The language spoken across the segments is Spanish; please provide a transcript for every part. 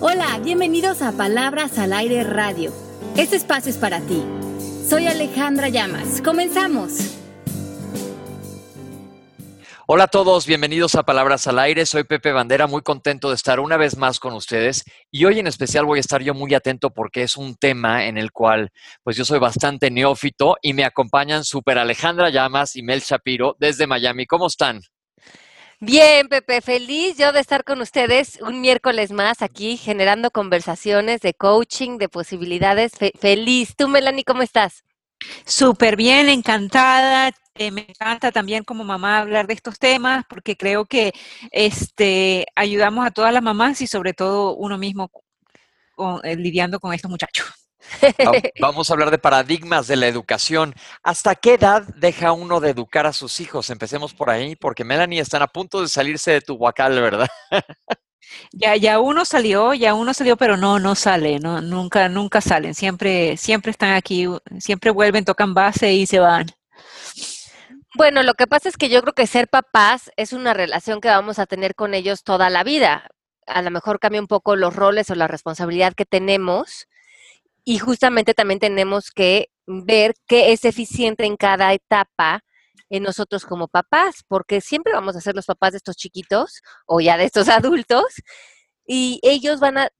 Hola, bienvenidos a Palabras al Aire Radio. Este espacio es para ti. Soy Alejandra Llamas. Comenzamos. Hola a todos, bienvenidos a Palabras al Aire. Soy Pepe Bandera, muy contento de estar una vez más con ustedes y hoy en especial voy a estar yo muy atento porque es un tema en el cual pues yo soy bastante neófito y me acompañan Super Alejandra Llamas y Mel Shapiro desde Miami. ¿Cómo están? Bien, Pepe, feliz yo de estar con ustedes un miércoles más aquí generando conversaciones de coaching, de posibilidades. feliz. ¿Tú, Melanie, cómo estás? Súper bien, encantada. Eh, me encanta también como mamá hablar de estos temas porque creo que este, ayudamos a todas las mamás y sobre todo uno mismo eh, lidiando con estos muchachos. Vamos a hablar de paradigmas de la educación. ¿Hasta qué edad deja uno de educar a sus hijos? Empecemos por ahí, porque Melanie están a punto de salirse de tu huacal, ¿verdad? Ya, ya uno salió, ya uno salió, pero no, no sale, no, nunca, nunca salen, siempre, siempre están aquí, siempre vuelven, tocan base y se van. Bueno, lo que pasa es que yo creo que ser papás es una relación que vamos a tener con ellos toda la vida. A lo mejor cambia un poco los roles o la responsabilidad que tenemos y justamente también tenemos que ver qué es eficiente en cada etapa en nosotros como papás, porque siempre vamos a ser los papás de estos chiquitos o ya de estos adultos y ellos van a,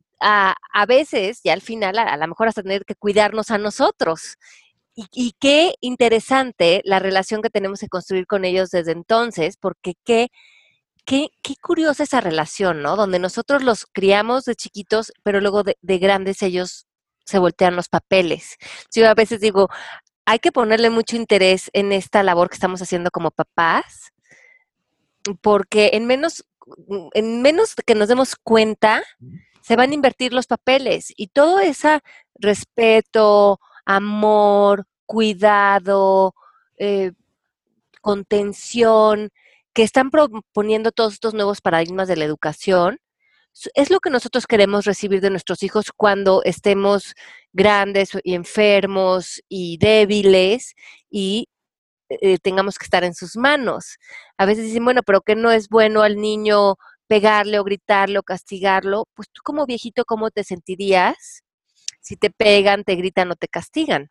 a, veces y al final a, lo mejor hasta tener que cuidarnos a nosotros. Y, y, qué interesante la relación que tenemos que construir con ellos desde entonces, porque qué, qué, qué curiosa esa relación, ¿no? Donde nosotros los criamos de chiquitos, pero luego de grandes ellos se voltean los papeles. Yo a veces digo, hay que ponerle mucho interés en esta labor que estamos haciendo como papás, porque en menos, en menos que nos demos cuenta, se van a invertir los papeles y todo ese respeto, amor, cuidado, eh, contención que están proponiendo todos estos nuevos paradigmas de la educación, es lo que nosotros queremos recibir de nuestros hijos cuando estemos grandes y enfermos y débiles y eh, tengamos que estar en sus manos. A veces dicen, bueno, pero que no es bueno al niño pegarle o gritarle o castigarlo. Pues tú como viejito, ¿cómo te sentirías si te pegan, te gritan o te castigan?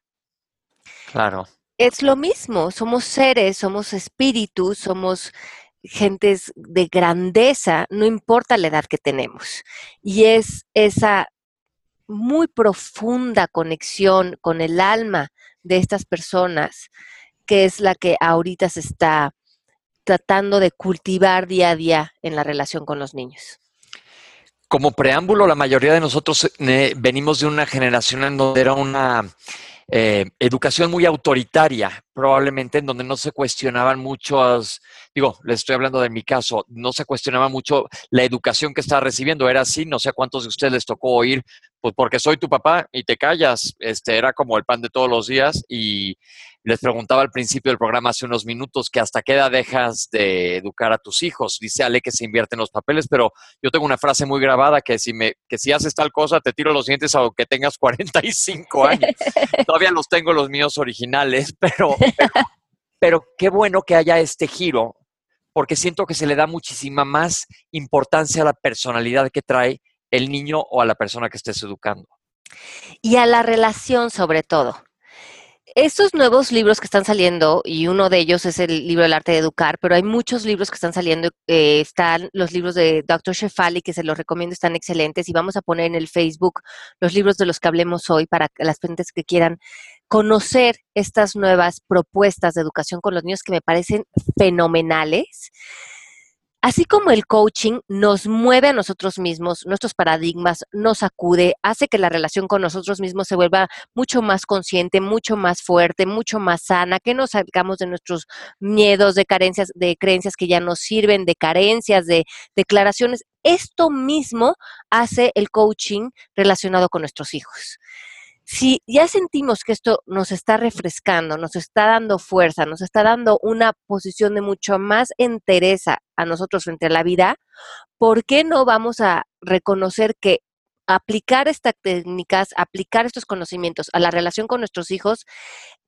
Claro. Es lo mismo, somos seres, somos espíritus, somos gentes de grandeza, no importa la edad que tenemos. Y es esa muy profunda conexión con el alma de estas personas que es la que ahorita se está tratando de cultivar día a día en la relación con los niños. Como preámbulo, la mayoría de nosotros eh, venimos de una generación en donde era una eh, educación muy autoritaria, probablemente en donde no se cuestionaban muchos, digo, les estoy hablando de mi caso, no se cuestionaba mucho la educación que estaba recibiendo, era así, no sé a cuántos de ustedes les tocó oír, pues porque soy tu papá y te callas, este era como el pan de todos los días y les preguntaba al principio del programa hace unos minutos que hasta qué edad dejas de educar a tus hijos. Dice Ale que se invierten los papeles, pero yo tengo una frase muy grabada que si me que si haces tal cosa te tiro los dientes aunque tengas 45 años. Todavía los tengo los míos originales, pero, pero qué bueno que haya este giro porque siento que se le da muchísima más importancia a la personalidad que trae el niño o a la persona que estés educando. Y a la relación sobre todo estos nuevos libros que están saliendo, y uno de ellos es el libro del arte de educar, pero hay muchos libros que están saliendo. Eh, están los libros de Dr. Shefali, que se los recomiendo, están excelentes, y vamos a poner en el Facebook los libros de los que hablemos hoy para las gentes que quieran conocer estas nuevas propuestas de educación con los niños que me parecen fenomenales. Así como el coaching nos mueve a nosotros mismos, nuestros paradigmas, nos acude, hace que la relación con nosotros mismos se vuelva mucho más consciente, mucho más fuerte, mucho más sana, que nos salgamos de nuestros miedos, de carencias, de creencias que ya nos sirven, de carencias, de declaraciones. Esto mismo hace el coaching relacionado con nuestros hijos si ya sentimos que esto nos está refrescando, nos está dando fuerza, nos está dando una posición de mucho más entereza a nosotros frente a la vida, ¿por qué no vamos a reconocer que aplicar estas técnicas, aplicar estos conocimientos a la relación con nuestros hijos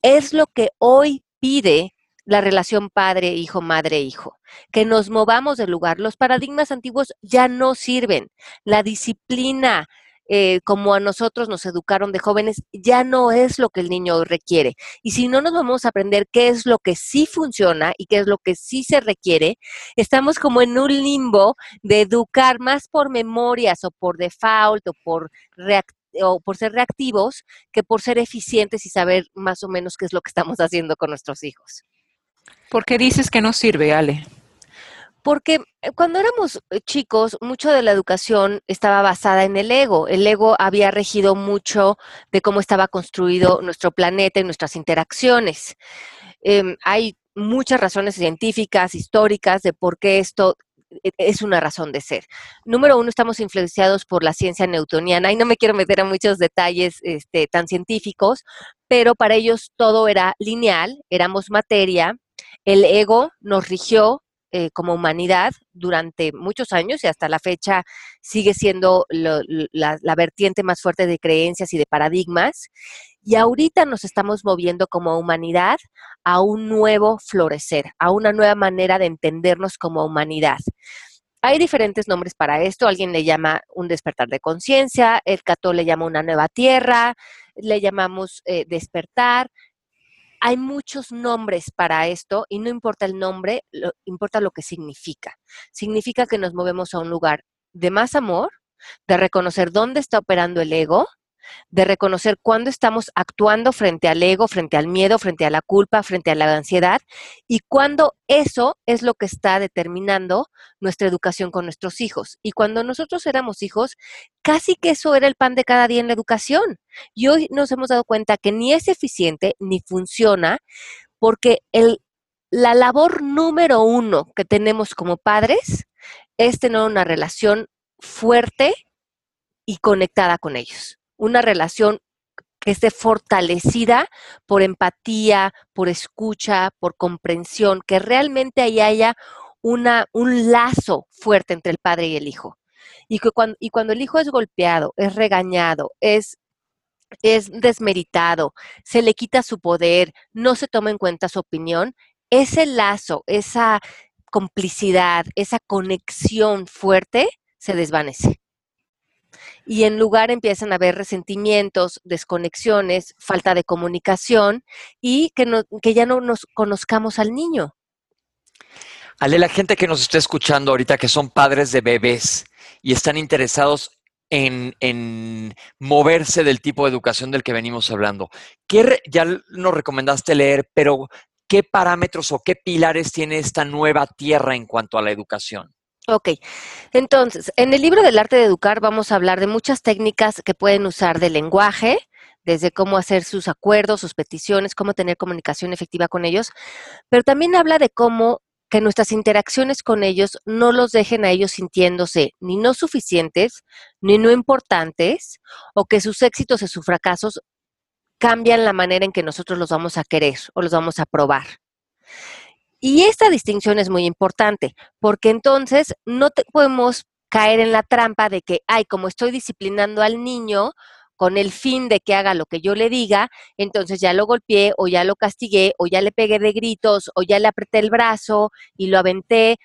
es lo que hoy pide la relación padre-hijo, madre-hijo, que nos movamos del lugar. Los paradigmas antiguos ya no sirven. La disciplina, eh, como a nosotros nos educaron de jóvenes, ya no es lo que el niño requiere. Y si no nos vamos a aprender qué es lo que sí funciona y qué es lo que sí se requiere, estamos como en un limbo de educar más por memorias o por default o por o por ser reactivos que por ser eficientes y saber más o menos qué es lo que estamos haciendo con nuestros hijos. ¿Por qué dices que no sirve, Ale? Porque eh, cuando éramos eh, chicos, mucho de la educación estaba basada en el ego. El ego había regido mucho de cómo estaba construido nuestro planeta y nuestras interacciones. Em, hay muchas razones científicas, históricas, de por qué esto e, es una razón de ser. Número uno, estamos influenciados por la ciencia newtoniana y no me quiero meter a muchos detalles este, tan científicos, pero para ellos todo era lineal, éramos materia, el ego nos rigió eh, como humanidad durante muchos años y hasta la fecha sigue siendo la, vertiente más fuerte de creencias y de paradigmas. Y ahorita nos estamos moviendo como humanidad a un nuevo florecer, a una nueva manera de entendernos como humanidad. Hay diferentes nombres para esto. Alguien le llama un despertar de conciencia, el cató le llama una nueva tierra, le llamamos eh, despertar, hay muchos nombres para esto y no importa el nombre, importa lo que significa. Significa que nos movemos a un lugar de más amor, de reconocer dónde está operando el ego de reconocer cuándo estamos actuando frente al ego, frente al miedo, frente a la culpa, frente a la ansiedad y cuándo eso es lo que está determinando nuestra educación con nuestros hijos. Y cuando nosotros éramos hijos, casi que eso era el pan de cada día en la educación. Y hoy nos hemos dado cuenta que ni es eficiente ni funciona porque el, la labor número uno que tenemos como padres es tener una relación fuerte y conectada con ellos una relación que esté fortalecida por empatía, por escucha, por comprensión, que realmente ahí haya una, un lazo fuerte entre el padre y el hijo. Y, que cuando, y cuando el hijo es golpeado, es regañado, es, es desmeritado, se le quita su poder, no se toma en cuenta su opinión, ese lazo, esa complicidad, esa conexión fuerte se desvanece y en lugar empiezan a haber resentimientos, desconexiones, falta de comunicación y que, ya no nos conozcamos al niño. Ale, la gente que nos está escuchando ahorita, que son padres de bebés y están interesados en, en, moverse del tipo de educación del que venimos hablando. ¿Qué ya nos recomendaste leer, pero qué parámetros o qué pilares tiene esta nueva tierra en cuanto a la educación? Ok, entonces, en el libro del arte de educar vamos a hablar de muchas técnicas que pueden usar de lenguaje, desde cómo hacer sus acuerdos, sus peticiones, cómo tener comunicación efectiva con ellos, pero también habla de cómo que nuestras interacciones con ellos no los dejen a ellos sintiéndose ni no suficientes, ni no importantes, o que sus éxitos y sus fracasos cambian la manera en que nosotros los vamos a querer o los vamos a probar. Y esta distinción es muy importante, porque entonces no podemos caer en la trampa de que, ay, como estoy disciplinando al niño con el fin de que haga lo que yo le diga, entonces ya lo golpeé o ya lo castigué o ya le pegué de gritos o ya le apreté el brazo y lo aventé,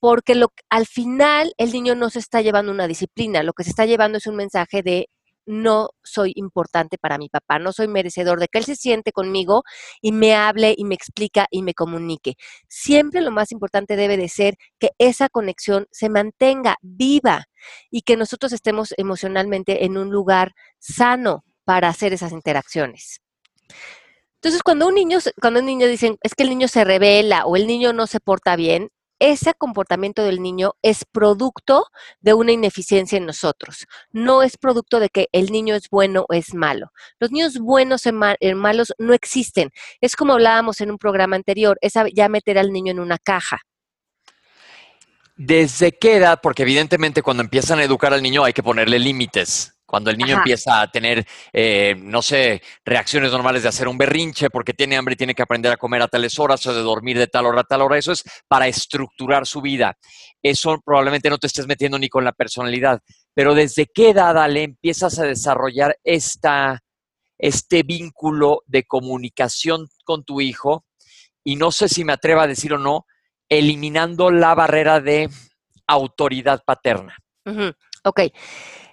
porque lo, al final el niño no se está llevando una disciplina, lo que se está llevando es un mensaje de no soy importante para mi papá, no soy merecedor de que él se siente conmigo y me hable y me explica y me comunique. Siempre lo más importante debe de ser que esa conexión se mantenga viva y que nosotros estemos emocionalmente en un lugar sano para hacer esas interacciones. Entonces, cuando un niño, cuando un niño dicen, es que el niño se revela o el niño no se porta bien, ese comportamiento del niño es producto de una ineficiencia en nosotros. No es producto de que el niño es bueno o es malo. Los niños buenos y malos no existen. Es como hablábamos en un programa anterior, es ya meter al niño en una caja. ¿Desde qué edad? Porque evidentemente cuando empiezan a educar al niño hay que ponerle límites. Cuando el niño empieza a tener, eh, no sé, reacciones normales de hacer un berrinche porque tiene hambre y tiene que aprender a comer a tales horas o de dormir de tal hora a tal hora, eso es para estructurar su vida. Eso probablemente no te estés metiendo ni con la personalidad. Pero ¿desde qué edad le empiezas a desarrollar esta, este vínculo de comunicación con tu hijo y no sé si me atrevo a decir o no, eliminando la barrera de autoridad paterna. Ok.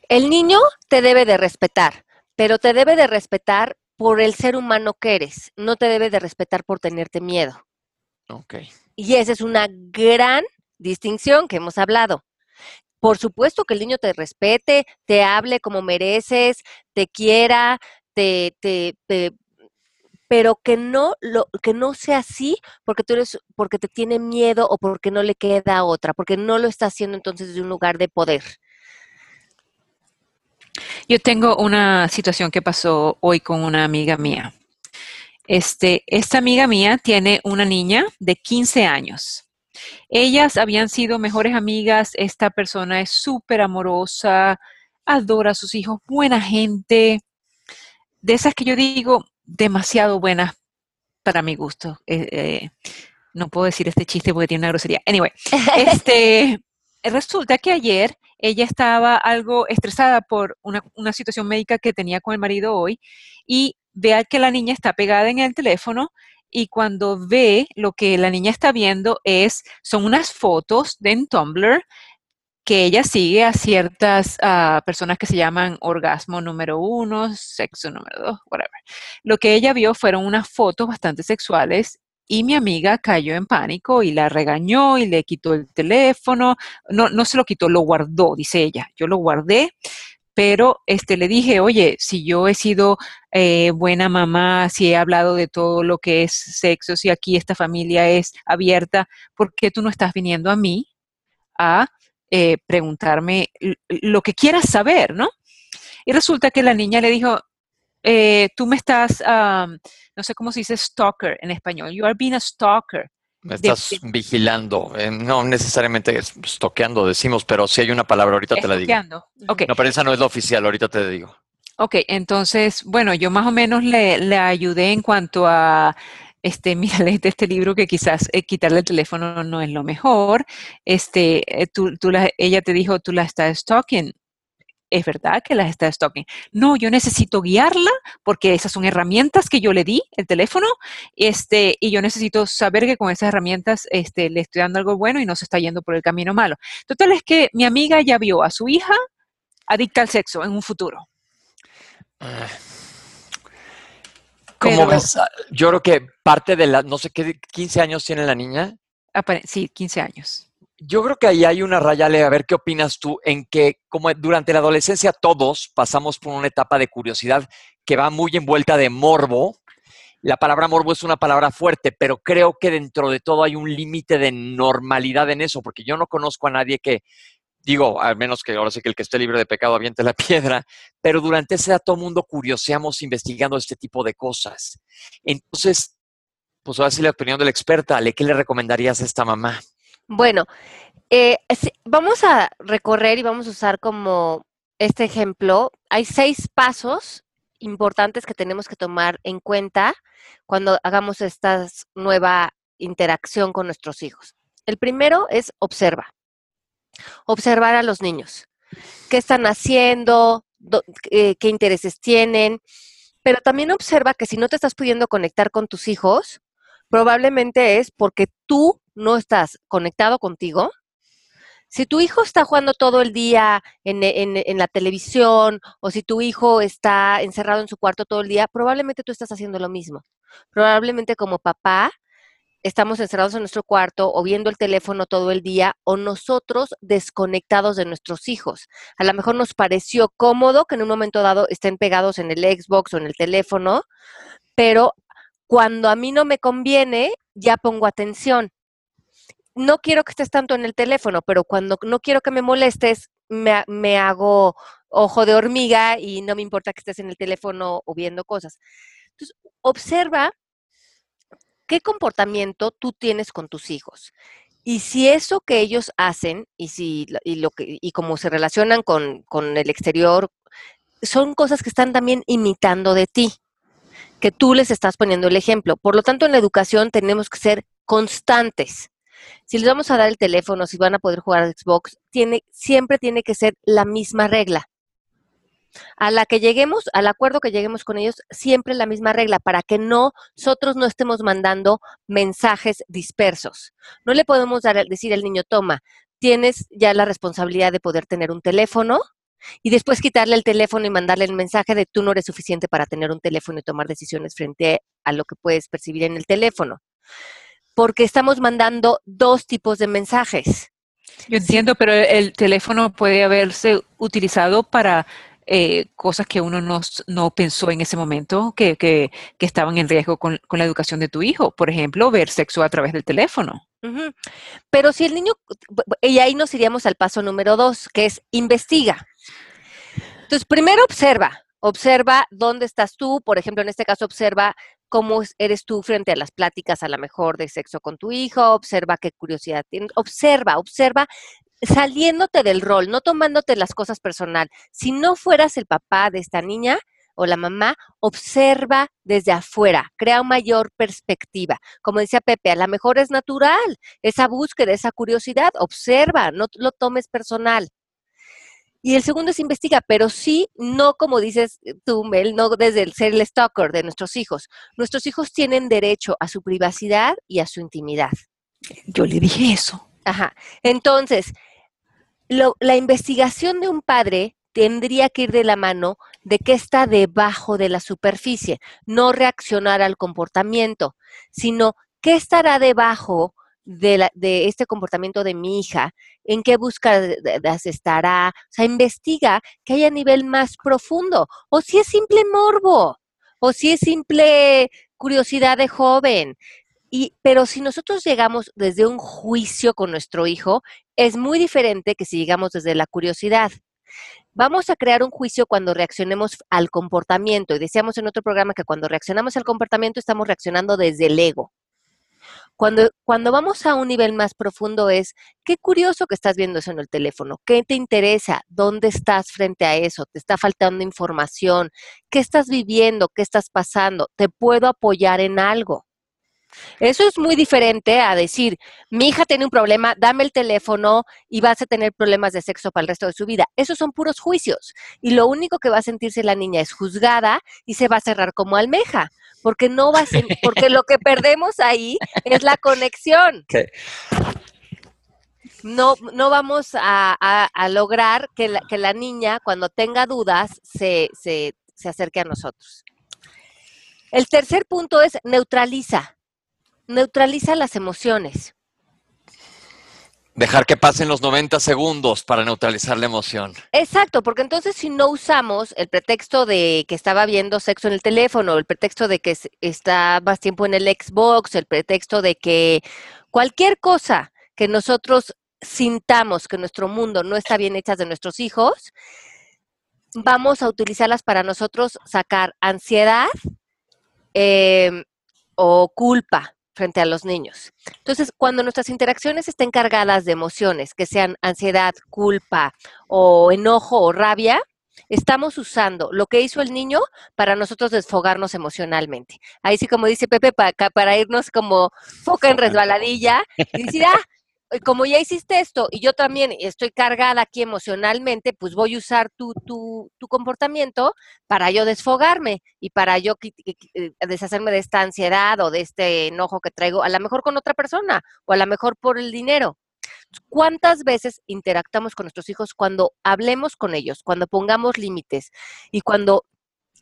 El niño te debe de respetar, pero te debe de respetar por el ser humano que eres. No te debe de respetar por tenerte miedo. Ok. Y esa es una gran distinción que hemos hablado. Por supuesto que el niño te respete, te hable como mereces, te quiera, te, te, pero que no lo que no sea así porque tú eres porque te tiene miedo o porque no le queda otra, porque no lo está haciendo entonces de un lugar de poder. Yo tengo una situación que pasó hoy con una amiga mía. Este, esta amiga mía tiene una niña de 15 años. Ellas habían sido mejores amigas. Esta persona es súper amorosa, adora a sus hijos, buena gente. De esas que yo digo, demasiado buenas para mi gusto. Eh, eh, no puedo decir este chiste porque tiene una grosería. Anyway, este, resulta que ayer ella estaba algo estresada por una, situación médica que tenía con el marido hoy y vea que la niña está pegada en el teléfono y cuando ve lo que la niña está viendo es, son unas fotos de en Tumblr que ella sigue a ciertas uh, personas que se llaman orgasmo número uno, sexo número dos, whatever. Lo que ella vio fueron unas fotos bastante sexuales y mi amiga cayó en pánico y la regañó y le quitó el teléfono. No, no se lo quitó, lo guardó, dice ella. Yo lo guardé, pero este, le dije, oye, si yo he sido eh, buena mamá, si he hablado de todo lo que es sexo, si aquí esta familia es abierta, ¿por qué tú no estás viniendo a mí a eh, preguntarme lo que quieras saber, ¿no? Y resulta que la niña le dijo, eh, tú me estás, no sé cómo se dice stalker en español, you are being a stalker. Me estás vigilando, eh, no necesariamente stalkeando decimos, pero si hay una palabra, ahorita te la digo. Okay. No, pero esa no es la oficial, ahorita te digo. Ok, entonces, bueno, yo más o menos le, le ayudé en cuanto a este, mira, léete este libro que quizás eh, quitarle el teléfono no es lo mejor. Este, eh, tú, tú la, ella te dijo, tú la estás stalking. Es verdad que la está stalking. No, yo necesito guiarla porque esas son herramientas que yo le di, el teléfono, este, y yo necesito saber que con esas herramientas este, le estoy dando algo bueno y no se está yendo por el camino malo. Total es que mi amiga ya vio a su hija adicta al sexo en un futuro. Ah, yo creo que parte de la, no sé qué, 15 años tiene la niña. Sí, 15 años. Yo creo que ahí hay una raya, a ver qué opinas tú, en que como durante la adolescencia todos pasamos por una etapa de curiosidad que va muy envuelta de morbo. La palabra morbo es una palabra fuerte, pero creo que dentro de todo hay un límite de normalidad en eso, porque yo no conozco a nadie que digo, al menos que ahora sí que el que esté libre de pecado aviente la piedra, pero durante ese edad todo mundo curioseamos investigando este tipo de cosas. Entonces, pues ahora sí la opinión de la experta, ¿qué le recomendarías a esta mamá? Bueno, eh, vamos a recorrer y vamos a usar como este ejemplo. Hay seis pasos importantes que tenemos que tomar en cuenta cuando hagamos esta nueva interacción con nuestros hijos. El primero es observa observar a los niños. ¿Qué están haciendo? Eh, ¿Qué intereses tienen? Pero también observa que si no te estás pudiendo conectar con tus hijos, probablemente es porque tú no estás conectado contigo. Si tu hijo está jugando todo el día en, en, la televisión o si tu hijo está encerrado en su cuarto todo el día, probablemente tú estás haciendo lo mismo. Probablemente como papá estamos encerrados en nuestro cuarto o viendo el teléfono todo el día o nosotros desconectados de nuestros hijos. A lo mejor nos pareció cómodo que en un momento dado estén pegados en el Xbox o en el teléfono, pero cuando a mí no me conviene, ya pongo atención. No quiero que estés tanto en el teléfono, pero cuando no quiero que me molestes, me, me hago ojo de hormiga y no me importa que estés en el teléfono o viendo cosas. Entonces, observa qué comportamiento tú tienes con tus hijos. Y si eso que ellos hacen y si y lo que y cómo se relacionan con, con el exterior son cosas que están también imitando de ti, que tú les estás poniendo el ejemplo. Por lo tanto, en la educación tenemos que ser constantes. Si les vamos a dar el teléfono, si van a poder jugar a Xbox, tiene, siempre tiene que ser la misma regla. a la que lleguemos, al acuerdo que lleguemos con ellos, siempre la misma regla, para que no, nosotros no estemos mandando mensajes dispersos. No le podemos dar, decir al niño, toma, tienes ya la responsabilidad de poder tener un teléfono y después quitarle el teléfono y mandarle el mensaje de tú no eres suficiente para tener un teléfono y tomar decisiones frente a lo que puedes percibir en el teléfono. Porque estamos mandando dos tipos de mensajes. Yo entiendo, pero el teléfono puede haberse utilizado para eh, cosas que uno no, pensó en ese momento que, estaban en riesgo con, la educación de tu hijo. Por ejemplo, ver sexo a través del teléfono. Pero si el niño, y ahí nos iríamos al paso número dos, que es investiga. Entonces, primero observa, observa dónde estás tú, por ejemplo, en este caso observa cómo eres tú frente a las pláticas a lo mejor de sexo con tu hijo, observa qué curiosidad tienes, observa, observa saliéndote del rol, no tomándote las cosas personal. Si no fueras el papá de esta niña o la mamá, observa desde afuera, crea una mayor perspectiva. Como decía Pepe, a lo mejor es natural esa búsqueda, esa curiosidad, observa, no lo tomes personal. Y el segundo es investiga, pero sí, no como dices tú, Mel, no desde el ser el stalker de nuestros hijos. Nuestros hijos tienen derecho a su privacidad y a su intimidad. Yo le dije eso. Ajá. Entonces, lo, la investigación de un padre tendría que ir de la mano de qué está debajo de la superficie, no reaccionar al comportamiento, sino qué estará debajo de, la, de, este comportamiento de mi hija, en qué búsquedas estará, o sea, investiga que haya nivel más profundo, o si es simple morbo, o si es simple curiosidad de joven. Y, pero si nosotros llegamos desde un juicio con nuestro hijo, es muy diferente que si llegamos desde la curiosidad. Vamos a crear un juicio cuando reaccionemos al comportamiento. Y decíamos en otro programa que cuando reaccionamos al comportamiento estamos reaccionando desde el ego. Cuando, cuando vamos a un nivel más profundo es, qué curioso que estás viendo eso en el teléfono, qué te interesa, dónde estás frente a eso, te está faltando información, qué estás viviendo, qué estás pasando, te puedo apoyar en algo. Eso es muy diferente a decir, mi hija tiene un problema, dame el teléfono y vas a tener problemas de sexo para el resto de su vida. Esos son puros juicios. Y lo único que va a sentirse la niña es juzgada y se va a cerrar como almeja, porque no va a ser, porque lo que perdemos ahí es la conexión. Okay. No, no vamos a, a, a lograr que la, que la, niña, cuando tenga dudas, se, se, se acerque a nosotros. El tercer punto es neutraliza neutraliza las emociones. Dejar que pasen los 90 segundos para neutralizar la emoción. Exacto, porque entonces si no usamos el pretexto de que estaba viendo sexo en el teléfono, el pretexto de que está más tiempo en el Xbox, el pretexto de que cualquier cosa que nosotros sintamos que nuestro mundo no está bien hecha de nuestros hijos, vamos a utilizarlas para nosotros sacar ansiedad eh, o culpa frente a los niños. Entonces, cuando nuestras interacciones estén cargadas de emociones, que sean ansiedad, culpa o enojo o rabia, estamos usando lo que hizo el niño para nosotros desfogarnos emocionalmente. Ahí sí, como dice Pepe, para, para irnos como foca en resbaladilla y decir, ah, como ya hiciste esto y yo también estoy cargada aquí emocionalmente, pues voy a usar tu, tu, tu comportamiento para yo desfogarme y para yo eh, deshacerme de esta ansiedad o de este enojo que traigo, a lo mejor con otra persona o a lo mejor por el dinero. ¿Cuántas veces interactuamos con nuestros hijos cuando hablemos con ellos, cuando pongamos límites y cuando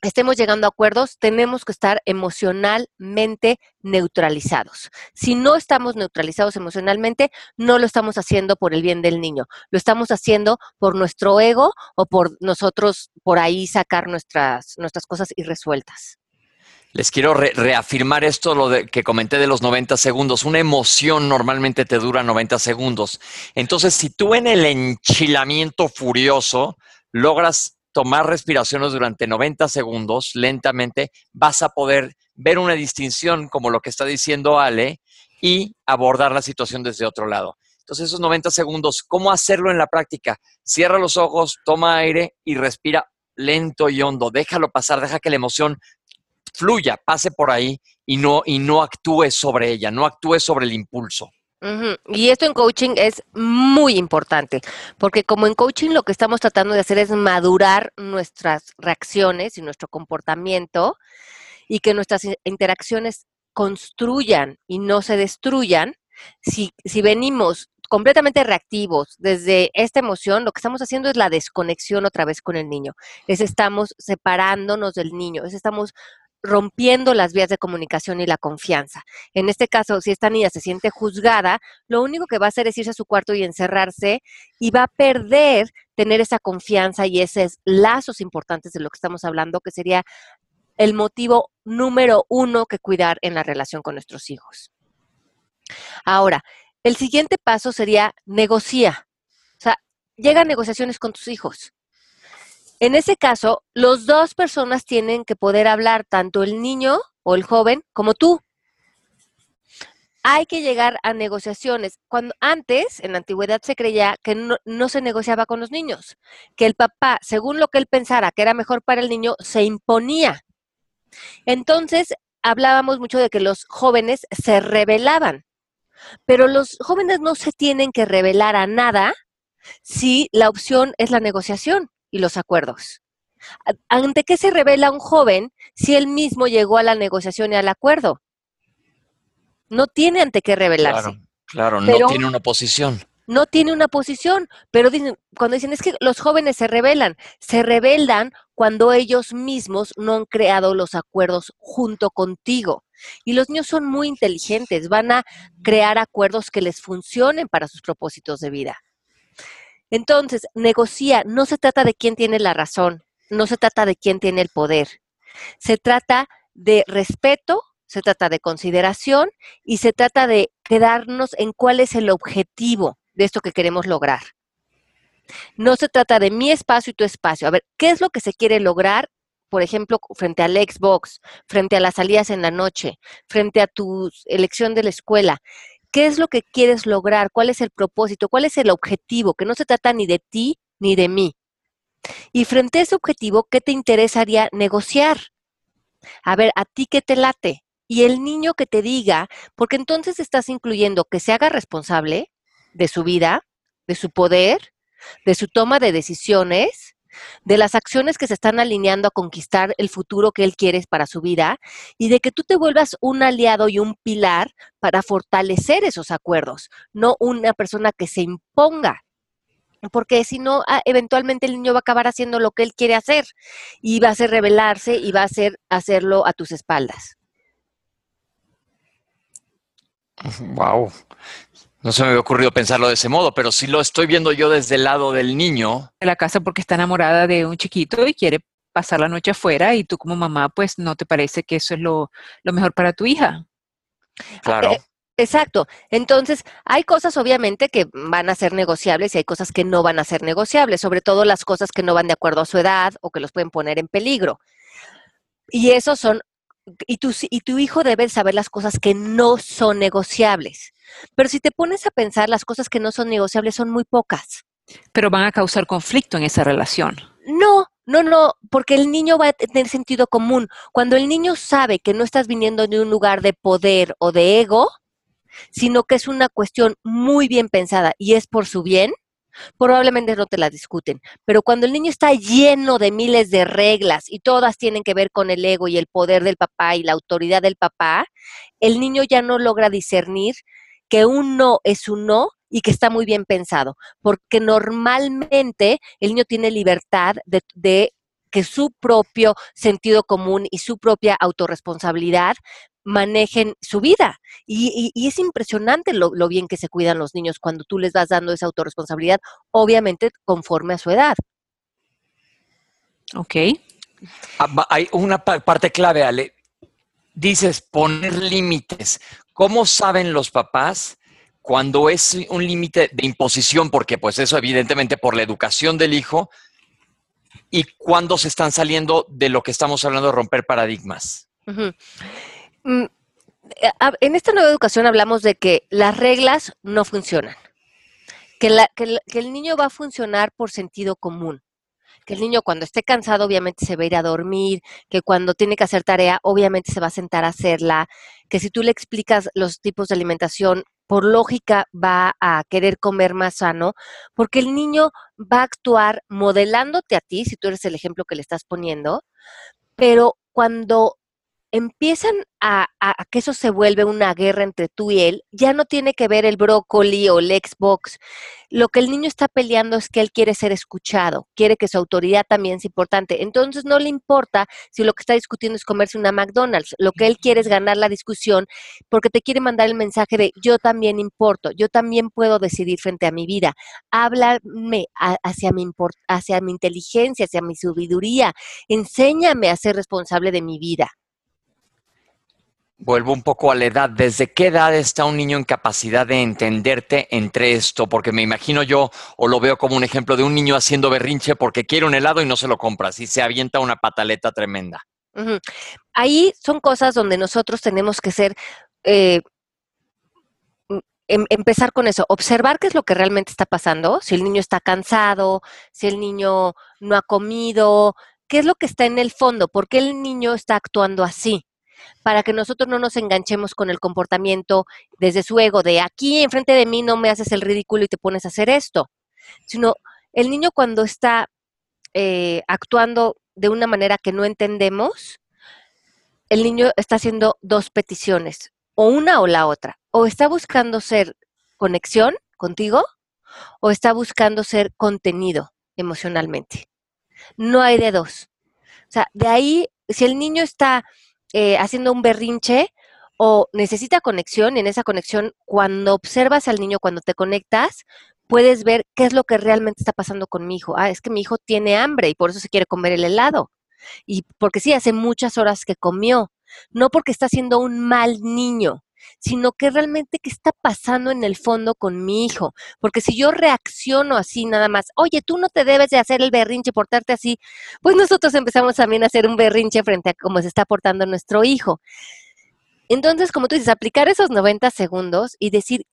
estemos llegando a acuerdos, tenemos que estar emocionalmente neutralizados. Si no estamos neutralizados emocionalmente, no lo estamos haciendo por el bien del niño, lo estamos haciendo por nuestro ego o por nosotros por ahí sacar nuestras, nuestras cosas irresueltas. Les quiero re reafirmar esto, lo que comenté de los 90 segundos. Una emoción normalmente te dura 90 segundos. Entonces, si tú en el enchilamiento furioso logras tomar respiraciones durante 90 segundos lentamente, vas a poder ver una distinción como lo que está diciendo Ale y abordar la situación desde otro lado. Entonces, esos 90 segundos, ¿cómo hacerlo en la práctica? Cierra los ojos, toma aire y respira lento y hondo. Déjalo pasar, deja que la emoción fluya, pase por ahí y no, y no actúe sobre ella, no actúe sobre el impulso. Y esto en coaching es muy importante, porque como en coaching lo que estamos tratando de hacer es madurar nuestras reacciones y nuestro comportamiento y que nuestras interacciones construyan y no se destruyan. Si, si venimos completamente reactivos desde esta emoción, lo que estamos haciendo es la desconexión otra vez con el niño. Es estamos separándonos del niño, es estamos rompiendo las vías de comunicación y la confianza. En este caso, si esta niña se siente juzgada, lo único que va a hacer es irse a su cuarto y encerrarse y va a perder tener esa confianza y esos lazos importantes de lo que estamos hablando, que sería el motivo número uno que cuidar en la relación con nuestros hijos. Ahora, el siguiente paso sería negocia. O sea, llega a negociaciones con tus hijos. En ese caso, los dos personas tienen que poder hablar, tanto el niño o el joven como tú. Hay que llegar a negociaciones. Cuando antes, en la antigüedad, se creía que no, se negociaba con los niños, que el papá, según lo que él pensara que era mejor para el niño, se imponía. Entonces, hablábamos mucho de que los jóvenes se rebelaban, pero los jóvenes no se tienen que revelar a nada si la opción es la negociación y los acuerdos. ¿Ante qué se revela un joven si él mismo llegó a la negociación y al acuerdo? No tiene ante qué revelarse. Claro, claro, no tiene una posición. No tiene una posición, pero dicen, cuando dicen es que los jóvenes se rebelan, se rebelan cuando ellos mismos no han creado los acuerdos junto contigo. Y los niños son muy inteligentes, van a crear acuerdos que les funcionen para sus propósitos de vida. Entonces, negocia, no se trata de quién tiene la razón, no se trata de quién tiene el poder. Se trata de respeto, se trata de consideración y se trata de quedarnos en cuál es el objetivo de esto que queremos lograr. No se trata de mi espacio y tu espacio. A ver, ¿qué es lo que se quiere lograr? Por ejemplo, frente al Xbox, frente a las salidas en la noche, frente a tu elección de la escuela. ¿Qué es lo que quieres lograr? ¿Cuál es el propósito? ¿Cuál es el objetivo? Que no se trata ni de ti ni de mí. Y frente a ese objetivo, ¿qué te interesaría negociar? A ver, ¿a ti qué te late? Y el niño que te diga, porque entonces estás incluyendo que se haga responsable de su vida, de su poder, de su toma de decisiones, de las acciones que se están alineando a conquistar el futuro que él quiere para su vida y de que tú te vuelvas un aliado y un pilar para fortalecer esos acuerdos, no una persona que se imponga. Porque si no, ah, eventualmente el niño va a acabar haciendo lo que él quiere hacer y va a ser rebelarse y va a hacer hacerlo a tus espaldas. Wow. No se me había ocurrido pensarlo de ese modo, pero sí lo estoy viendo yo desde el lado del niño. De la casa porque está enamorada de un chiquito y quiere pasar la noche afuera y tú como mamá pues no te parece que eso es lo, mejor para tu hija. Claro. Eh, exacto. Entonces, hay cosas obviamente que van a ser negociables y hay cosas que no van a ser negociables, sobre todo las cosas que no van de acuerdo a su edad o que los pueden poner en peligro. Y esos son, y tu, y tu hijo debe saber las cosas que no son negociables. Pero si te pones a pensar, las cosas que no son negociables son muy pocas. Pero van a causar conflicto en esa relación. No, no, no, porque el niño va a tener sentido común. Cuando el niño sabe que no estás viniendo de un lugar de poder o de ego, sino que es una cuestión muy bien pensada y es por su bien, probablemente no te la discuten. Pero cuando el niño está lleno de miles de reglas y todas tienen que ver con el ego y el poder del papá y la autoridad del papá, el niño ya no logra discernir que un no es un no y que está muy bien pensado, porque normalmente el niño tiene libertad de, que su propio sentido común y su propia autorresponsabilidad manejen su vida. Y, es impresionante lo, lo, bien que se cuidan los niños cuando tú les vas dando esa autorresponsabilidad, obviamente conforme a su edad. Ok. Ah, hay una parte clave, Ale. Dices poner límites. ¿Cómo saben los papás cuando es un límite de imposición? Porque pues eso evidentemente por la educación del hijo y cuándo se están saliendo de lo que estamos hablando de romper paradigmas. En esta nueva educación hablamos de que las reglas no funcionan, que, que el niño va a funcionar por sentido común que el niño cuando esté cansado obviamente se va a ir a dormir, que cuando tiene que hacer tarea obviamente se va a sentar a hacerla, que si tú le explicas los tipos de alimentación por lógica va a querer comer más sano, porque el niño va a actuar modelándote a ti, si tú eres el ejemplo que le estás poniendo, pero cuando empiezan a, que eso se vuelve una guerra entre tú y él, ya no tiene que ver el brócoli o el Xbox. Lo que el niño está peleando es que él quiere ser escuchado, quiere que su autoridad también sea importante. Entonces no le importa si lo que está discutiendo es comerse una McDonald's. Lo que él quiere es ganar la discusión porque te quiere mandar el mensaje de yo también importo, yo también puedo decidir frente a mi vida. Háblame hacia mi, hacia mi inteligencia, hacia mi sabiduría. Enséñame a ser responsable de mi vida. Vuelvo un poco a la edad. ¿Desde qué edad está un niño en capacidad de entenderte entre esto? Porque me imagino yo, o lo veo como un ejemplo de un niño haciendo berrinche porque quiere un helado y no se lo compras y se avienta una pataleta tremenda. Ahí son cosas donde nosotros tenemos que ser, eh, em, empezar con eso, observar qué es lo que realmente está pasando, si el niño está cansado, si el niño no ha comido, qué es lo que está en el fondo, por qué el niño está actuando así para que nosotros no nos enganchemos con el comportamiento desde su ego de aquí enfrente de mí no me haces el ridículo y te pones a hacer esto, sino el niño cuando está eh, actuando de una manera que no entendemos, el niño está haciendo dos peticiones, o una o la otra, o está buscando ser conexión contigo, o está buscando ser contenido emocionalmente. No hay de dos. O sea, de ahí, si el niño está eh, haciendo un berrinche o necesita conexión y en esa conexión, cuando observas al niño, cuando te conectas, puedes ver qué es lo que realmente está pasando con mi hijo. Ah, es que mi hijo tiene hambre y por eso se quiere comer el helado. Y porque sí, hace muchas horas que comió. No porque está siendo un mal niño, sino que realmente qué está pasando en el fondo con mi hijo. Porque si yo reacciono así nada más, oye, tú no te debes de hacer el berrinche, portarte así, pues nosotros empezamos también a hacer un berrinche frente a cómo se está portando nuestro hijo. Entonces, como tú dices, aplicar esos 90 segundos y decir,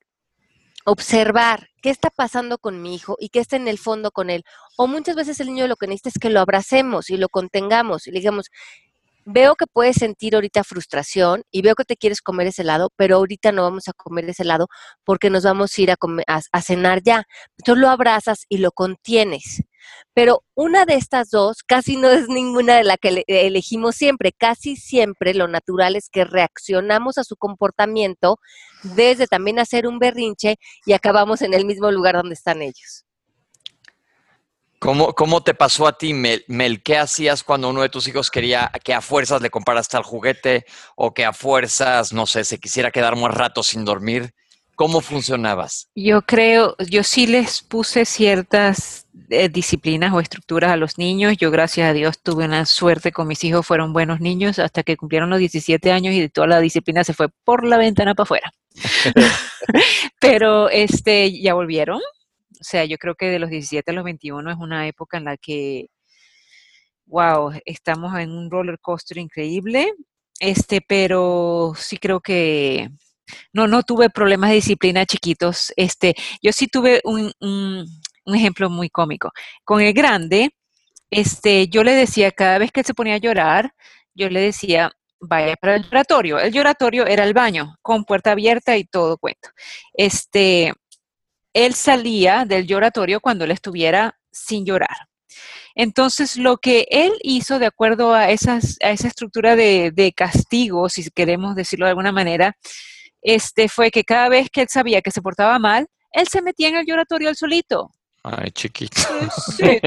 observar qué está pasando con mi hijo y qué está en el fondo con él. O muchas veces el niño lo que necesita es que lo abracemos y lo contengamos y le digamos, veo que puedes sentir ahorita frustración y veo que te quieres comer ese helado, pero ahorita no vamos a comer ese helado porque nos vamos a ir a, a, cenar ya. Entonces lo abrazas y lo contienes. Pero una de estas dos casi no es ninguna de la que elegimos siempre. Casi siempre lo natural es que reaccionamos a su comportamiento desde también hacer un berrinche y acabamos en el mismo lugar donde están ellos. ¿Cómo, ¿Cómo, te pasó a ti, Mel, Mel? ¿Qué hacías cuando uno de tus hijos quería que a fuerzas le compraras tal juguete o que a fuerzas, no sé, se quisiera quedar más rato sin dormir? ¿Cómo funcionabas? Yo creo, yo sí les puse ciertas eh, disciplinas o estructuras a los niños. Yo, gracias a Dios, tuve una suerte con mis hijos, fueron buenos niños hasta que cumplieron los 17 años y toda la disciplina se fue por la ventana para afuera. Pero este, ya volvieron, o sea, yo creo que de los 17 a los 21 es una época en la que, wow, estamos en un roller coaster increíble. Este, pero sí creo que no, no tuve problemas de disciplina chiquitos. Este, yo sí tuve un, ejemplo muy cómico. Con el grande, este, yo le decía, cada vez que él se ponía a llorar, yo le decía, vaya para el lloratorio. El lloratorio era el baño, con puerta abierta y todo cuento. Este, él salía del lloratorio cuando él estuviera sin llorar. Entonces, lo que él hizo de acuerdo a, esas, a esa estructura de, castigo, si queremos decirlo de alguna manera, este, fue que cada vez que él sabía que se portaba mal, él se metía en el lloratorio él solito. Ay, chiquito.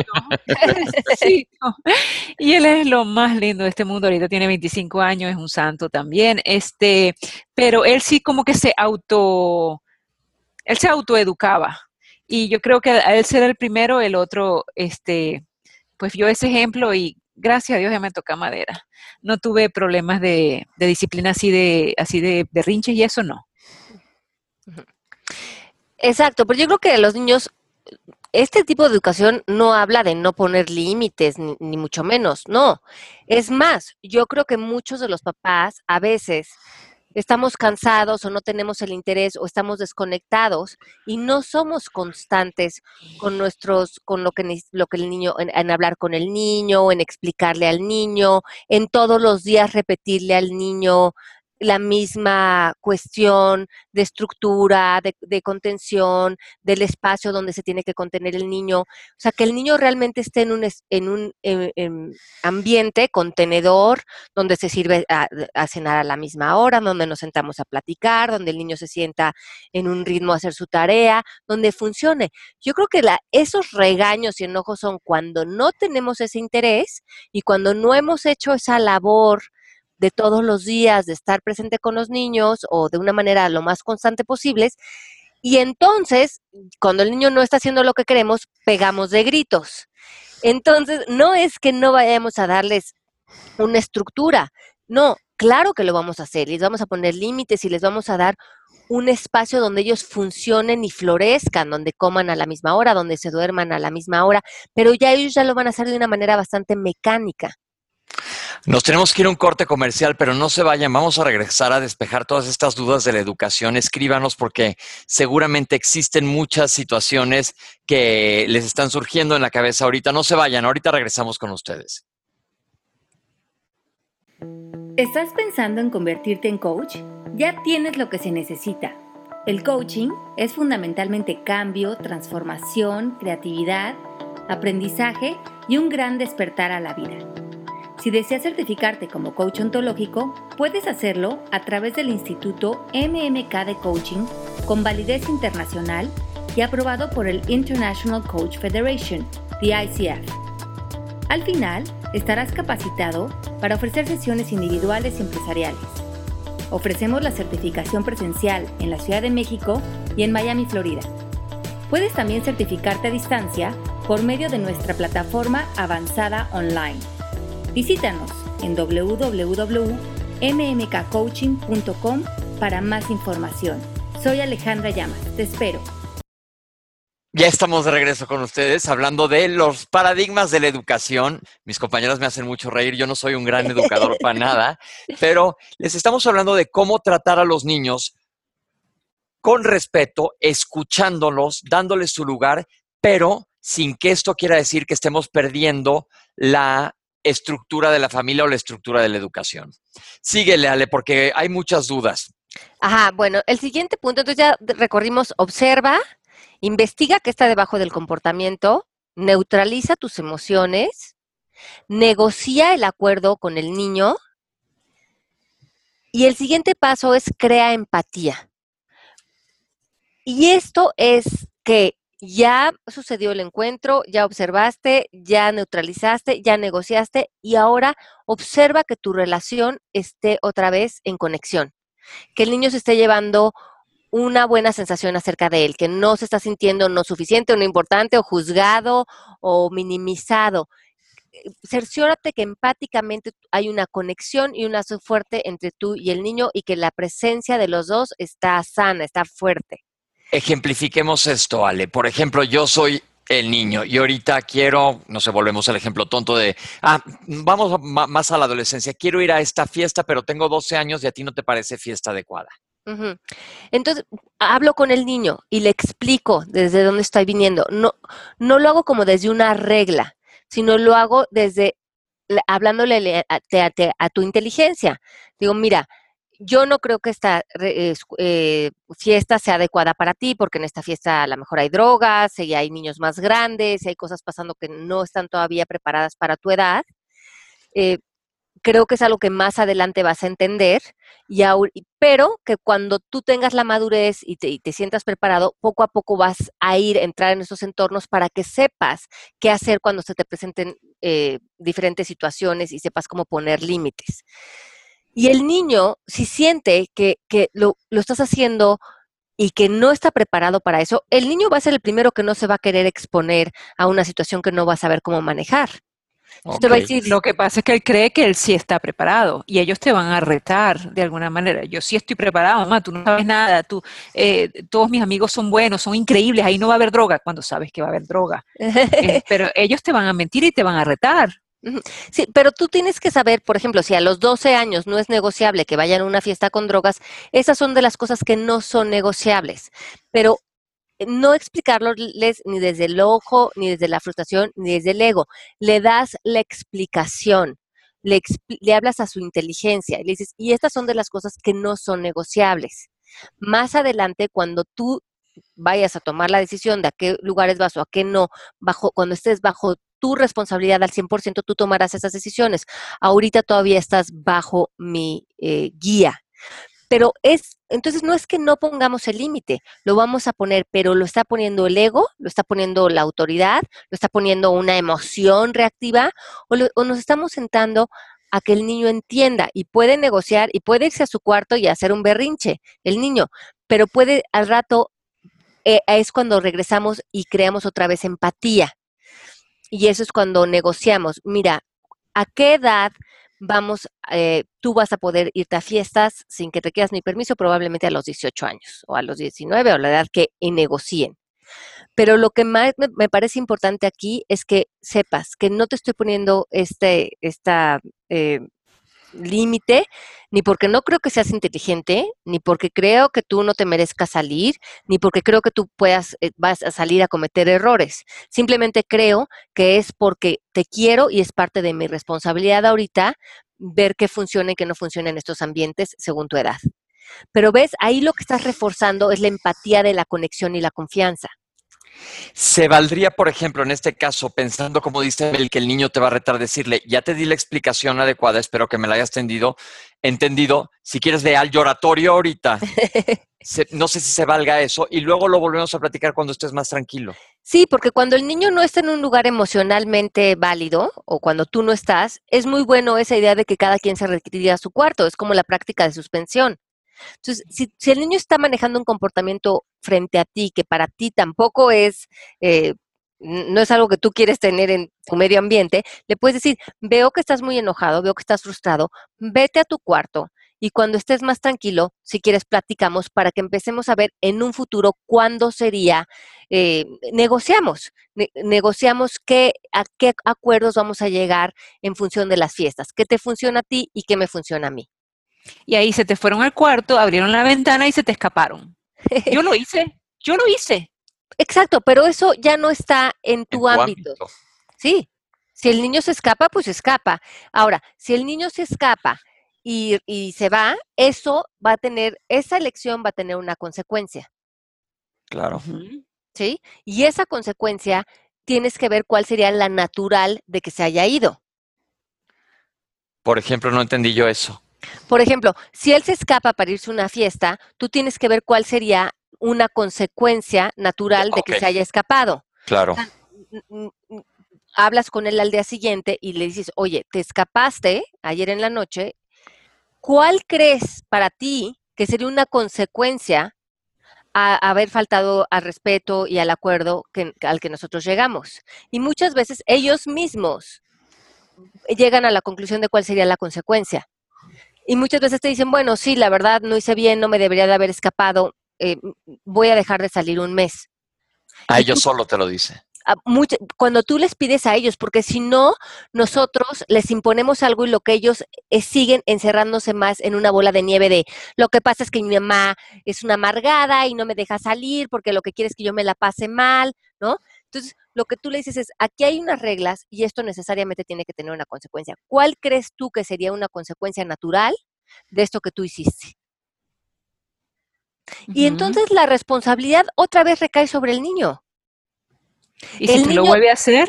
Y él es lo más lindo de este mundo. Ahorita tiene 25 años, es un santo también. Este, pero él sí como que se auto él se autoeducaba. Y yo creo que a él ser el primero, el otro, este, pues vio ese ejemplo y gracias a Dios ya me toca madera. No tuve problemas de, disciplina así de, así de berrinches y eso no. Exacto, pero yo creo que los niños, este tipo de educación no habla de no poner límites, ni, ni, mucho menos, no. Es más, yo creo que muchos de los papás a veces estamos cansados o no tenemos el interés o estamos desconectados y no somos constantes con nuestros, con lo que, lo que el niño, en, hablar con el niño, en explicarle al niño, en todos los días repetirle al niño la misma cuestión de estructura, de, contención, del espacio donde se tiene que contener el niño. O sea, que el niño realmente esté en un, en un em, em, ambiente contenedor donde se sirve a, cenar a la misma hora, donde nos sentamos a platicar, donde el niño se sienta en un ritmo a hacer su tarea, donde funcione. Yo creo que la, esos regaños y enojos son cuando no tenemos ese interés y cuando no hemos hecho esa labor de todos los días, de estar presente con los niños o de una manera lo más constante posible. Y entonces, cuando el niño no está haciendo lo que queremos, pegamos de gritos. Entonces, no es que no vayamos a darles una estructura, no, claro que lo vamos a hacer, les vamos a poner límites y les vamos a dar un espacio donde ellos funcionen y florezcan, donde coman a la misma hora, donde se duerman a la misma hora, pero ya ellos ya lo van a hacer de una manera bastante mecánica. Nos tenemos que ir a un corte comercial, pero no se vayan, vamos a regresar a despejar todas estas dudas de la educación. Escríbanos porque seguramente existen muchas situaciones que les están surgiendo en la cabeza ahorita. No se vayan, ahorita regresamos con ustedes. ¿Estás pensando en convertirte en coach? Ya tienes lo que se necesita. El coaching es fundamentalmente cambio, transformación, creatividad, aprendizaje y un gran despertar a la vida. Si deseas certificarte como coach ontológico, puedes hacerlo a través del Instituto MMK de Coaching con validez internacional y aprobado por el International Coach Federation, the ICF. Al final, estarás capacitado para ofrecer sesiones individuales y empresariales. Ofrecemos la certificación presencial en la Ciudad de México y en Miami, Florida. Puedes también certificarte a distancia por medio de nuestra plataforma avanzada online Visítanos en www.mmkcoaching.com para más información. Soy Alejandra Llamas, te espero. Ya estamos de regreso con ustedes hablando de los paradigmas de la educación. Mis compañeros me hacen mucho reír, yo no soy un gran educador para nada, pero les estamos hablando de cómo tratar a los niños con respeto, escuchándolos, dándoles su lugar, pero sin que esto quiera decir que estemos perdiendo la estructura de la familia o la estructura de la educación. Síguele, Ale, porque hay muchas dudas. Ajá, bueno, el siguiente punto, entonces ya recorrimos, observa, investiga qué está debajo del comportamiento, neutraliza tus emociones, negocia el acuerdo con el niño y el siguiente paso es crea empatía. Y esto es que ya sucedió el encuentro, ya observaste, ya neutralizaste, ya negociaste y ahora observa que tu relación esté otra vez en conexión, que el niño se esté llevando una buena sensación acerca de él, que no se está sintiendo no suficiente o no importante o juzgado o minimizado. Cerciórate que empáticamente hay una conexión y un lazo fuerte entre tú y el niño y que la presencia de los dos está sana, está fuerte. Ejemplifiquemos esto, Ale. Por ejemplo, yo soy el niño y ahorita quiero, no sé, volvemos al ejemplo tonto de, ah, vamos más a la adolescencia, quiero ir a esta fiesta, pero tengo 12 años y a ti no te parece fiesta adecuada. Entonces, hablo con el niño y le explico desde dónde estoy viniendo. No, no lo hago como desde una regla, sino lo hago desde hablándole a, a tu inteligencia. Digo, mira, yo no creo que esta eh, fiesta sea adecuada para ti, porque en esta fiesta a lo mejor hay drogas, y hay niños más grandes, y hay cosas pasando que no están todavía preparadas para tu edad. Eh, creo que es algo que más adelante vas a entender, y pero que cuando tú tengas la madurez y te, sientas preparado, poco a poco vas a ir, a entrar en esos entornos para que sepas qué hacer cuando se te presenten eh, diferentes situaciones y sepas cómo poner límites. Y el niño, si siente que, lo, estás haciendo y que no está preparado para eso, el niño va a ser el primero que no se va a querer exponer a una situación que no va a saber cómo manejar. Va a decir, lo que pasa es que él cree que él sí está preparado y ellos te van a retar de alguna manera. Yo sí estoy preparado, mamá, tú no sabes nada, tú, eh, todos mis amigos son buenos, son increíbles, ahí no va a haber droga, cuando sabes que va a haber droga. Eh, pero ellos te van a mentir y te van a retar. Sí, pero tú tienes que saber, por ejemplo, si a los 12 años no es negociable que vayan a una fiesta con drogas, esas son de las cosas que no son negociables. Pero eh, no explicarles ni desde el ojo, ni desde la frustración, ni desde el ego. Le das la explicación. le, le hablas a su inteligencia y le dices, y estas son de las cosas que no son negociables. Más adelante, cuando tú vayas a tomar la decisión de a qué lugares vas o a qué no, bajo, cuando estés bajo tu responsabilidad al 100%, tú tomarás esas decisiones. Ahorita todavía estás bajo mi eh, guía. Pero es, entonces no es que no pongamos el límite, lo vamos a poner, pero lo está poniendo el ego, lo está poniendo la autoridad, lo está poniendo una emoción reactiva, o, o nos estamos sentando a que el niño entienda y puede negociar y puede irse a su cuarto y hacer un berrinche, el niño, pero puede al rato, eh, es cuando regresamos y creamos otra vez empatía. Y eso es cuando negociamos. Mira, ¿a qué edad vamos, eh, tú vas a poder irte a fiestas sin que requieras mi permiso? Probablemente a los 18 años o a los 19 o la edad que negocien. Pero lo que más me, parece importante aquí es que sepas que no te estoy poniendo este esta, eh, límite, ni porque no creo que seas inteligente, ni porque creo que tú no te merezcas salir, ni porque creo que tú puedas, eh, vas a salir a cometer errores. Simplemente creo que es porque te quiero y es parte de mi responsabilidad ahorita ver qué funciona y qué no funciona en estos ambientes según tu edad. Pero ves, ahí lo que estás reforzando es la empatía de la conexión y la confianza. Se valdría, por ejemplo, en este caso, pensando como dice el que el niño te va a retar, decirle, ya te di la explicación adecuada, espero que me la hayas entendido, entendido. Si quieres de al lloratorio ahorita, no sé si se valga eso, y luego lo volvemos a platicar cuando estés más tranquilo. Sí, porque cuando el niño no está en un lugar emocionalmente válido, o cuando tú no estás, es muy bueno esa idea de que cada quien se retire a su cuarto, es como la práctica de suspensión. Entonces, si, el niño está manejando un comportamiento frente a ti que para ti tampoco es, eh, no es algo que tú quieres tener en tu medio ambiente, le puedes decir, veo que estás muy enojado, veo que estás frustrado, vete a tu cuarto y cuando estés más tranquilo, si quieres, platicamos para que empecemos a ver en un futuro cuándo sería, eh, negociamos, negociamos qué, a qué acuerdos vamos a llegar en función de las fiestas, qué te funciona a ti y qué me funciona a mí. Y ahí se te fueron al cuarto, abrieron la ventana y se te escaparon. Yo lo hice, yo lo hice. Exacto, pero eso ya no está en tu, ámbito. Sí, si el niño se escapa, pues escapa. Ahora, si el niño se escapa y, se va, eso va a tener, esa elección va a tener una consecuencia. Claro. ¿Sí? Y esa consecuencia tienes que ver cuál sería la natural de que se haya ido. Por ejemplo, no entendí yo eso. Por ejemplo, si él se escapa para irse a una fiesta, tú tienes que ver cuál sería una consecuencia natural de que se haya escapado. Claro. Hablas con él al día siguiente y le dices, oye, te escapaste ayer en la noche. ¿Cuál crees para ti que sería una consecuencia a haber faltado al respeto y al acuerdo al que nosotros llegamos? Y muchas veces ellos mismos llegan a la conclusión de cuál sería la consecuencia. Y muchas veces te dicen, bueno, sí, la verdad, no hice bien, no me debería de haber escapado, eh, voy a dejar de salir un mes. A ellos solo te lo dice. cuando tú les pides a ellos, porque si no, nosotros les imponemos algo y lo que ellos eh, siguen encerrándose más en una bola de nieve de lo que pasa es que mi mamá es una amargada y no me deja salir porque lo que quiere es que yo me la pase mal, ¿no? Entonces, lo que tú le dices es, aquí hay unas reglas y esto necesariamente tiene que tener una consecuencia. ¿Cuál crees tú que sería una consecuencia natural de esto que tú hiciste? Y entonces la responsabilidad otra vez recae sobre el niño. ¿Y si lo vuelve a hacer?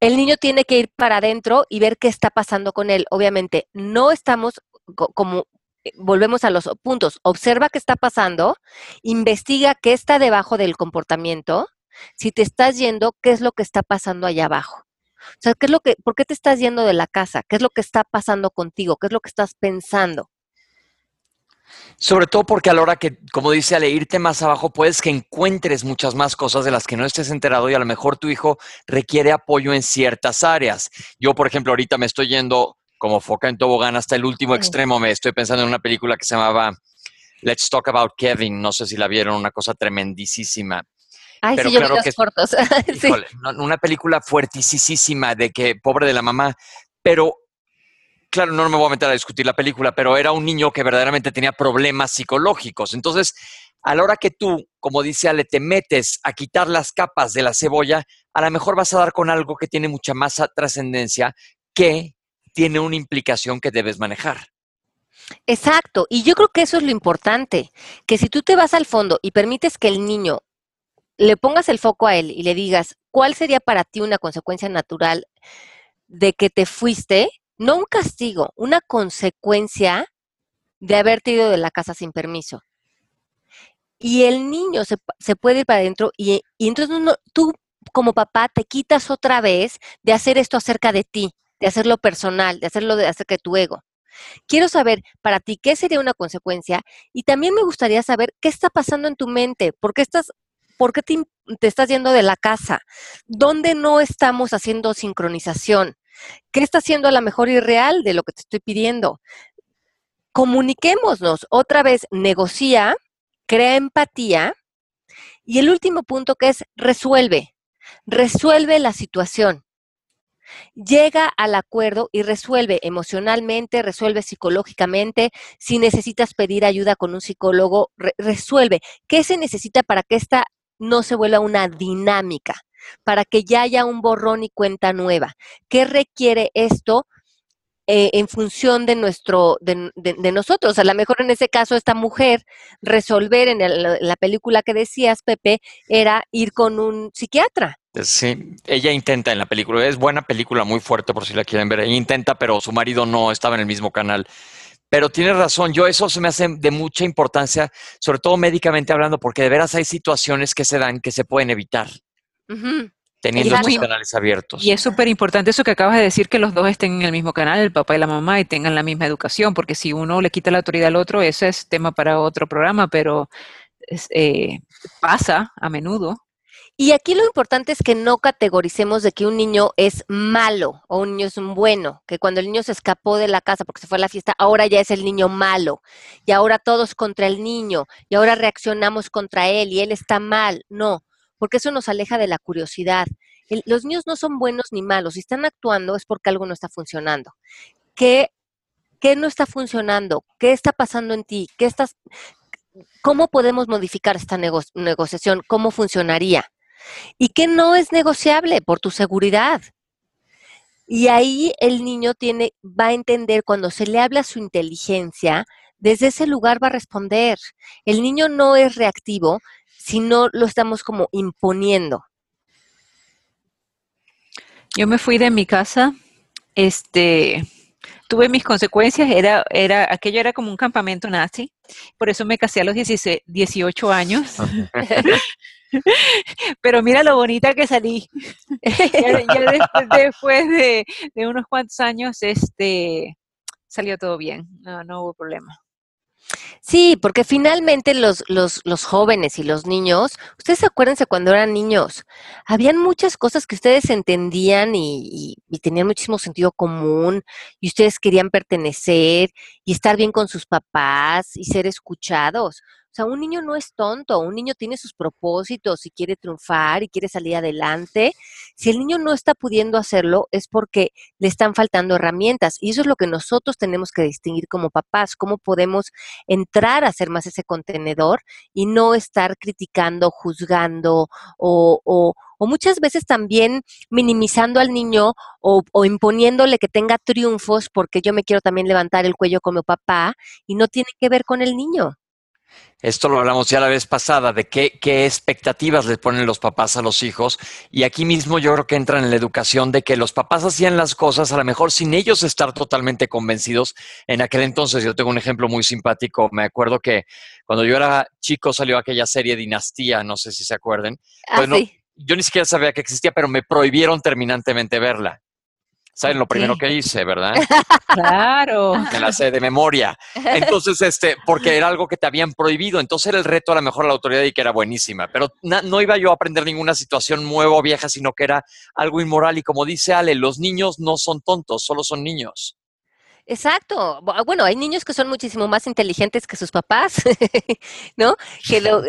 El niño tiene que ir para adentro y ver qué está pasando con él. Obviamente, no estamos como eh, volvemos a los puntos, observa qué está pasando, investiga qué está debajo del comportamiento si te estás yendo, ¿qué es lo que está pasando allá abajo? O sea, ¿qué es lo que, ¿por qué te estás yendo de la casa? ¿Qué es lo que está pasando contigo? ¿Qué es lo que estás pensando? Sobre todo porque a la hora que, como dice Ale, irte más abajo, puedes que encuentres muchas más cosas de las que no estés enterado y a lo mejor tu hijo requiere apoyo en ciertas áreas. Yo, por ejemplo, ahorita me estoy yendo como foca en tobogán hasta el último extremo. Me estoy pensando en una película que se llamaba Let's Talk About Kevin. No sé si la vieron, una cosa tremendísima. Ay, sí, yo claro los cortos. Una película fuertisísima de que, pobre de la mamá, pero claro, no me voy a meter a discutir la película, pero era un niño que verdaderamente tenía problemas psicológicos. Entonces, a la hora que tú, como dice Ale, te metes a quitar las capas de la cebolla, a lo mejor vas a dar con algo que tiene mucha más trascendencia que tiene una implicación que debes manejar. Exacto, y yo creo que eso es lo importante, que si tú te vas al fondo y permites que el niño le pongas el foco a él y le digas, ¿cuál sería para ti una consecuencia natural de que te fuiste? No un castigo, una consecuencia de haberte ido de la casa sin permiso. Y el niño se, puede ir para adentro y, entonces tú como papá te quitas otra vez de hacer esto acerca de ti, de hacerlo personal, de hacerlo de acerca de tu ego. Quiero saber para ti qué sería una consecuencia y también me gustaría saber qué está pasando en tu mente, por qué estás ¿Por qué te, estás yendo de la casa? ¿Dónde no estamos haciendo sincronización? ¿Qué está haciendo a la mejor irreal de lo que te estoy pidiendo? Comuniquémonos. Otra vez, negocia, crea empatía. Y el último punto que es resuelve. Resuelve la situación. Llega al acuerdo y resuelve emocionalmente, resuelve psicológicamente. Si necesitas pedir ayuda con un psicólogo, resuelve. ¿Qué se necesita para que esta no se vuelva una dinámica, para que ya haya un borrón y cuenta nueva. ¿Qué requiere esto? Eh, en función de nuestro, de, nosotros. A lo mejor en ese caso, esta mujer resolver en, la película que decías, Pepe, era ir con un psiquiatra. Sí, ella intenta en la película, es buena película, muy fuerte por si la quieren ver, ella intenta, pero su marido no estaba en el mismo canal. Pero tienes razón, yo eso se me hace de mucha importancia, sobre todo médicamente hablando, porque de veras hay situaciones que se dan que se pueden evitar. Teniendo estos canales abiertos. Y es súper importante eso que acabas de decir, que los dos estén en el mismo canal, el papá y la mamá, y tengan la misma educación, porque si uno le quita la autoridad al otro, ese es tema para otro programa, pero eh, pasa a menudo. Y aquí lo importante es que no categoricemos de que un niño es malo o un niño es un bueno, que cuando el niño se escapó de la casa porque se fue a la fiesta, ahora ya es el niño malo y ahora todos contra el niño y ahora reaccionamos contra él y él está mal. No, porque eso nos aleja de la curiosidad. los niños no son buenos ni malos, si están actuando es porque algo no está funcionando. ¿Qué, qué no está funcionando? ¿Qué está pasando en ti? ¿Qué estás, ¿Cómo podemos modificar esta negociación? ¿Cómo funcionaría? Y que no es negociable por tu seguridad. Y ahí el niño tiene, va a entender cuando se le habla su inteligencia, desde ese lugar va a responder. El niño no es reactivo si no lo estamos como imponiendo. Yo me fui de mi casa, este, tuve mis consecuencias, era, era, aquello era como un campamento nazi, por eso me casé a los 18 años. Pero mira lo bonita que salí. ya, después, de, unos cuantos años, este, salió todo bien, no, no hubo problema. Sí, porque finalmente los, los, los, jóvenes y los niños, ustedes acuérdense cuando eran niños, habían muchas cosas que ustedes entendían y, y, tenían muchísimo sentido común y ustedes querían pertenecer y estar bien con sus papás y ser escuchados. O sea, un niño no es tonto, un niño tiene sus propósitos y quiere triunfar y quiere salir adelante. Si el niño no está pudiendo hacerlo es porque le están faltando herramientas y eso es lo que nosotros tenemos que distinguir como papás, cómo podemos entrar a ser más ese contenedor y no estar criticando, juzgando o, o, muchas veces también minimizando al niño o, o, imponiéndole que tenga triunfos porque yo me quiero también levantar el cuello como papá y no tiene que ver con el niño. Esto lo hablamos ya la vez pasada, de qué, expectativas les ponen los papás a los hijos. Y aquí mismo yo creo que entra en la educación de que los papás hacían las cosas a lo mejor sin ellos estar totalmente convencidos. En aquel entonces, yo tengo un ejemplo muy simpático. Me acuerdo que cuando yo era chico salió aquella serie Dinastía, no sé si se acuerden. Ah, pues yo ni siquiera sabía que existía, pero me prohibieron terminantemente verla. ¿Saben lo primero que hice, verdad? Claro. Me la sé de memoria. Entonces, este, porque era algo que te habían prohibido. Entonces era el reto a lo mejor a la autoridad y que era buenísima. Pero no iba yo a aprender ninguna situación nueva o vieja, sino que era algo inmoral. Y como dice Ale, los niños no son tontos, solo son niños. Exacto. Bueno, hay niños que son muchísimo más inteligentes que sus papás, ¿no? Que lo,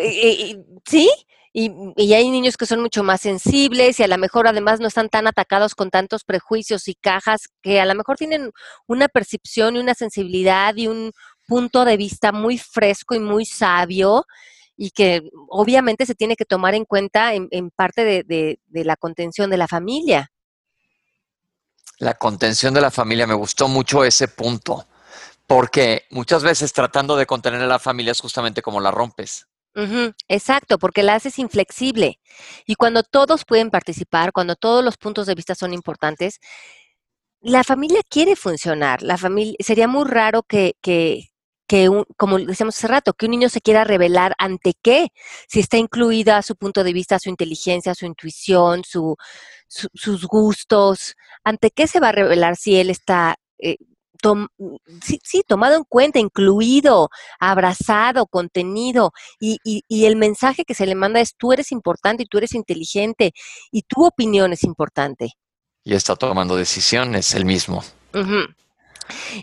sí, y, hay niños que son mucho más sensibles y a lo mejor además no están tan atacados con tantos prejuicios y cajas que a lo mejor tienen una percepción y una sensibilidad y un punto de vista muy fresco y muy sabio y que obviamente se tiene que tomar en cuenta en, parte de, de la contención de la familia. La contención de la familia, me gustó mucho ese punto, porque muchas veces tratando de contener a la familia es justamente como la rompes. Ujú, exacto, porque la haces inflexible. Y cuando todos pueden participar, cuando todos los puntos de vista son importantes, la familia quiere funcionar. La familia, sería muy raro que, que, que un- como decíamos hace rato, que un niño se quiera revelar ante qué, si está incluida su punto de vista, su inteligencia, su intuición, su, su- sus gustos, ante qué se va a revelar si él está eh, tom- sí, sí, tomado en cuenta, incluido, abrazado, contenido, y, y- y el mensaje que se le manda es tú eres importante y tú eres inteligente y tu opinión es importante. Y está tomando decisiones el mismo.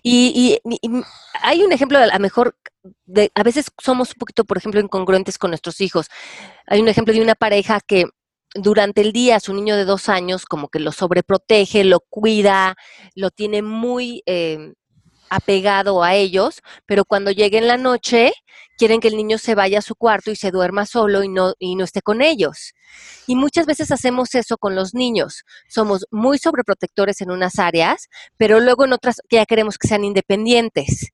Y- y- y hay un ejemplo, a lo mejor, de, a veces somos un poquito, por ejemplo, incongruentes con nuestros hijos. Hay un ejemplo de una pareja que durante el día su niño de dos años como que lo sobreprotege, lo cuida, lo tiene muy eh, apegado a ellos, pero cuando llegue en la noche quieren que el niño se vaya a su cuarto y se duerma solo y no, y no esté con ellos. Y muchas veces hacemos eso con los niños. Somos muy sobreprotectores en unas áreas, pero luego en otras ya queremos que sean independientes.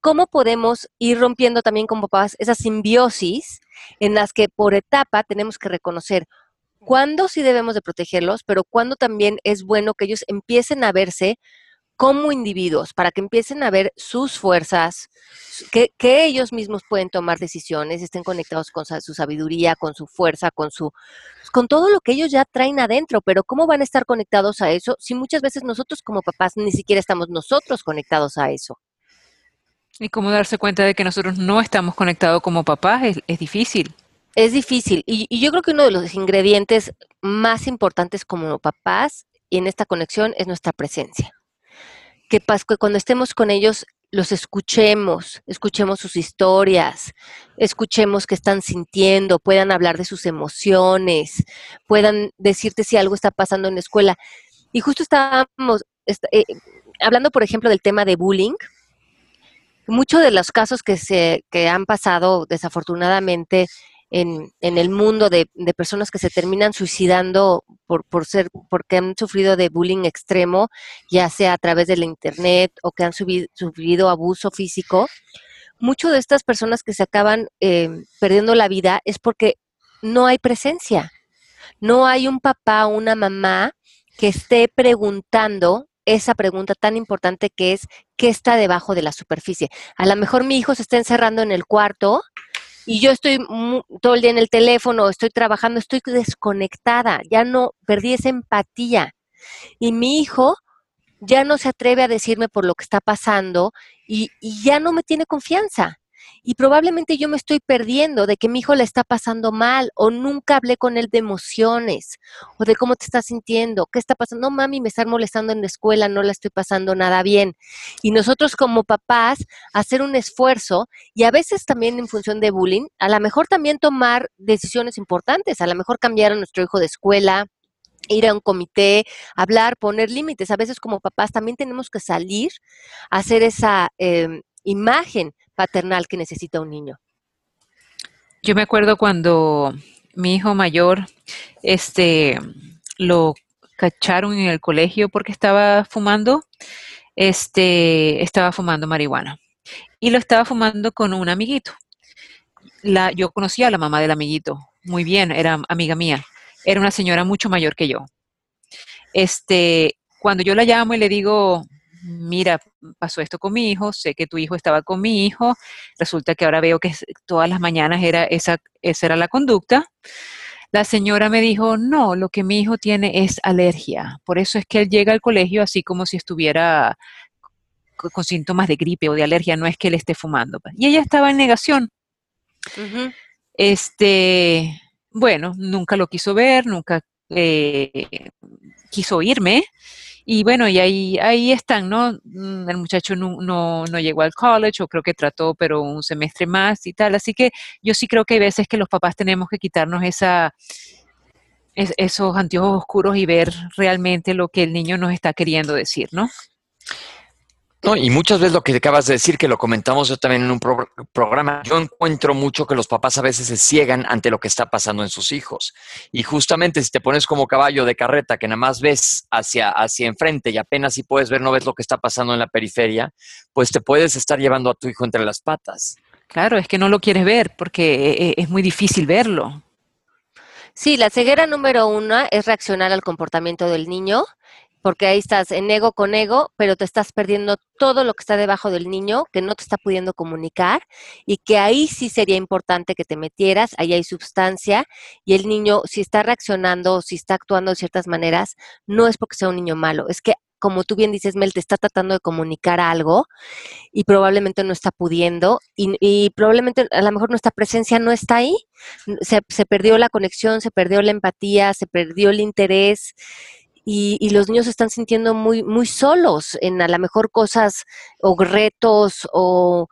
¿Cómo podemos ir rompiendo también con papás esa simbiosis en las que por etapa tenemos que reconocer cuándo sí debemos de protegerlos, pero cuándo también es bueno que ellos empiecen a verse como individuos, para que empiecen a ver sus fuerzas, que, que ellos mismos pueden tomar decisiones, estén conectados con su sabiduría, con su fuerza, con su, con todo lo que ellos ya traen adentro, pero ¿cómo van a estar conectados a eso si muchas veces nosotros como papás ni siquiera estamos nosotros conectados a eso? Y cómo darse cuenta de que nosotros no estamos conectados como papás es, es difícil. Es difícil y, y yo creo que uno de los ingredientes más importantes como papás y en esta conexión es nuestra presencia. Que, cuando estemos con ellos los escuchemos, escuchemos sus historias, escuchemos qué están sintiendo, puedan hablar de sus emociones, puedan decirte si algo está pasando en la escuela. Y justo estábamos est- eh, hablando, por ejemplo, del tema de bullying. Muchos de los casos que se que han pasado desafortunadamente en, en el mundo de, de personas que se terminan suicidando por, por ser, porque han sufrido de bullying extremo, ya sea a través de la internet o que han sufrido abuso físico, muchas de estas personas que se acaban eh, perdiendo la vida es porque no hay presencia. No hay un papá o una mamá que esté preguntando esa pregunta tan importante que es ¿qué está debajo de la superficie? A lo mejor mi hijo se está encerrando en el cuarto y yo estoy todo el día en el teléfono, estoy trabajando, estoy desconectada, ya no perdí esa empatía. Y mi hijo ya no se atreve a decirme por lo que está pasando y, y ya no me tiene confianza. Y probablemente yo me estoy perdiendo de que mi hijo le está pasando mal o nunca hablé con él de emociones o de cómo te estás sintiendo, qué está pasando. No, mami, me están molestando en la escuela, no la estoy pasando nada bien. Y nosotros como papás, hacer un esfuerzo y a veces también en función de bullying, a lo mejor también tomar decisiones importantes, a lo mejor cambiar a nuestro hijo de escuela, ir a un comité, hablar, poner límites. A veces como papás también tenemos que salir a hacer esa eh, imagen paternal que necesita un niño. Yo me acuerdo cuando mi hijo mayor, este, lo cacharon en el colegio porque estaba fumando, este, estaba fumando marihuana y lo estaba fumando con un amiguito. La, yo conocía a la mamá del amiguito muy bien, era amiga mía, era una señora mucho mayor que yo. Este, cuando yo la llamo y le digo, mira, pasó esto con mi hijo, sé que tu hijo estaba con mi hijo, resulta que ahora veo que todas las mañanas era esa, esa era la conducta. La señora me dijo, no, lo que mi hijo tiene es alergia, por eso es que él llega al colegio así como si estuviera co- con síntomas de gripe o de alergia, no es que él esté fumando. pues". Y ella estaba en negación. Este, bueno, nunca lo quiso ver, nunca eh, quiso irme. Y bueno, y ahí, ahí están, ¿no? Mm, El muchacho no, no, no llegó al college, o creo que trató, pero un semestre más y tal. Así que yo sí creo que hay veces que los papás tenemos que quitarnos esa, es- esos anteojos oscuros y ver realmente lo que el niño nos está queriendo decir, ¿no? No, y muchas veces lo que acabas de decir, que lo comentamos yo también en un programa, yo encuentro mucho que los papás a veces se ciegan ante lo que está pasando en sus hijos. Y justamente si te pones como caballo de carreta, que nada más ves hacia, hacia enfrente y apenas si puedes ver, no ves lo que está pasando en la periferia, pues te puedes estar llevando a tu hijo entre las patas. Claro, es que no lo quieres ver porque eh, es muy difícil verlo. Sí, la ceguera número uno es reaccionar al comportamiento del niño porque ahí estás en ego con ego, pero te estás perdiendo todo lo que está debajo del niño, que no te está pudiendo comunicar, y que ahí sí sería importante que te metieras, ahí hay sustancia, y el niño, si está reaccionando, si está actuando de ciertas maneras, no es porque sea un niño malo, es que como tú bien dices, Mel, te está tratando de comunicar algo y probablemente no está pudiendo y, probablemente a lo mejor nuestra presencia no está ahí. Se, se, perdió la conexión, se perdió la empatía, se perdió el interés y, los niños se están sintiendo muy, muy solos en a lo mejor cosas o retos o,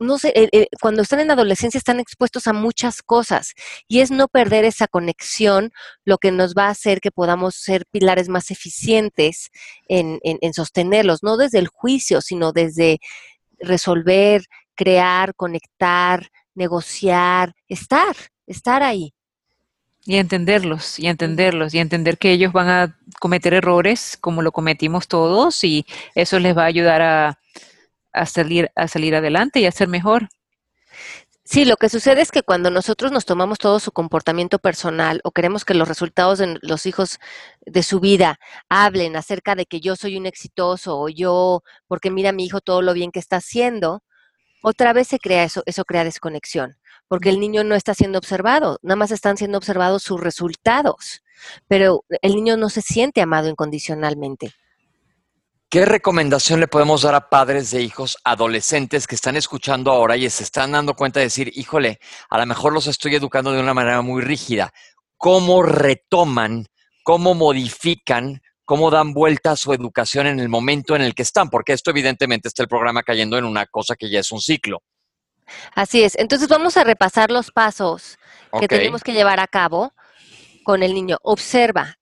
no sé, eh, eh, cuando están en adolescencia están expuestos a muchas cosas y es no perder esa conexión lo que nos va a hacer que podamos ser pilares más eficientes en, en sostenerlos, no desde el juicio, sino desde resolver, crear, conectar, negociar, estar, estar ahí. Y entenderlos, y entenderlos, y entender que ellos van a cometer errores como lo cometimos todos y eso les va a ayudar a, salir, a salir adelante y a ser mejor. Sí, lo que sucede es que cuando nosotros nos tomamos todo su comportamiento personal o queremos que los resultados de los hijos de su vida hablen acerca de que yo soy un exitoso o yo, porque mira a mi hijo todo lo bien que está haciendo, otra vez se crea eso, eso crea desconexión porque el niño no está siendo observado, nada más están siendo observados sus resultados, pero el niño no se siente amado incondicionalmente. ¿Qué recomendación le podemos dar a padres de hijos adolescentes que están escuchando ahora y se están dando cuenta de decir, híjole, a lo mejor los estoy educando de una manera muy rígida? ¿Cómo retoman, cómo modifican, cómo dan vuelta a su educación en el momento en el que están? Porque esto evidentemente está el programa cayendo en una cosa que ya es un ciclo. Así es. Entonces vamos a repasar los pasos que tenemos que llevar a cabo con el niño. Observa.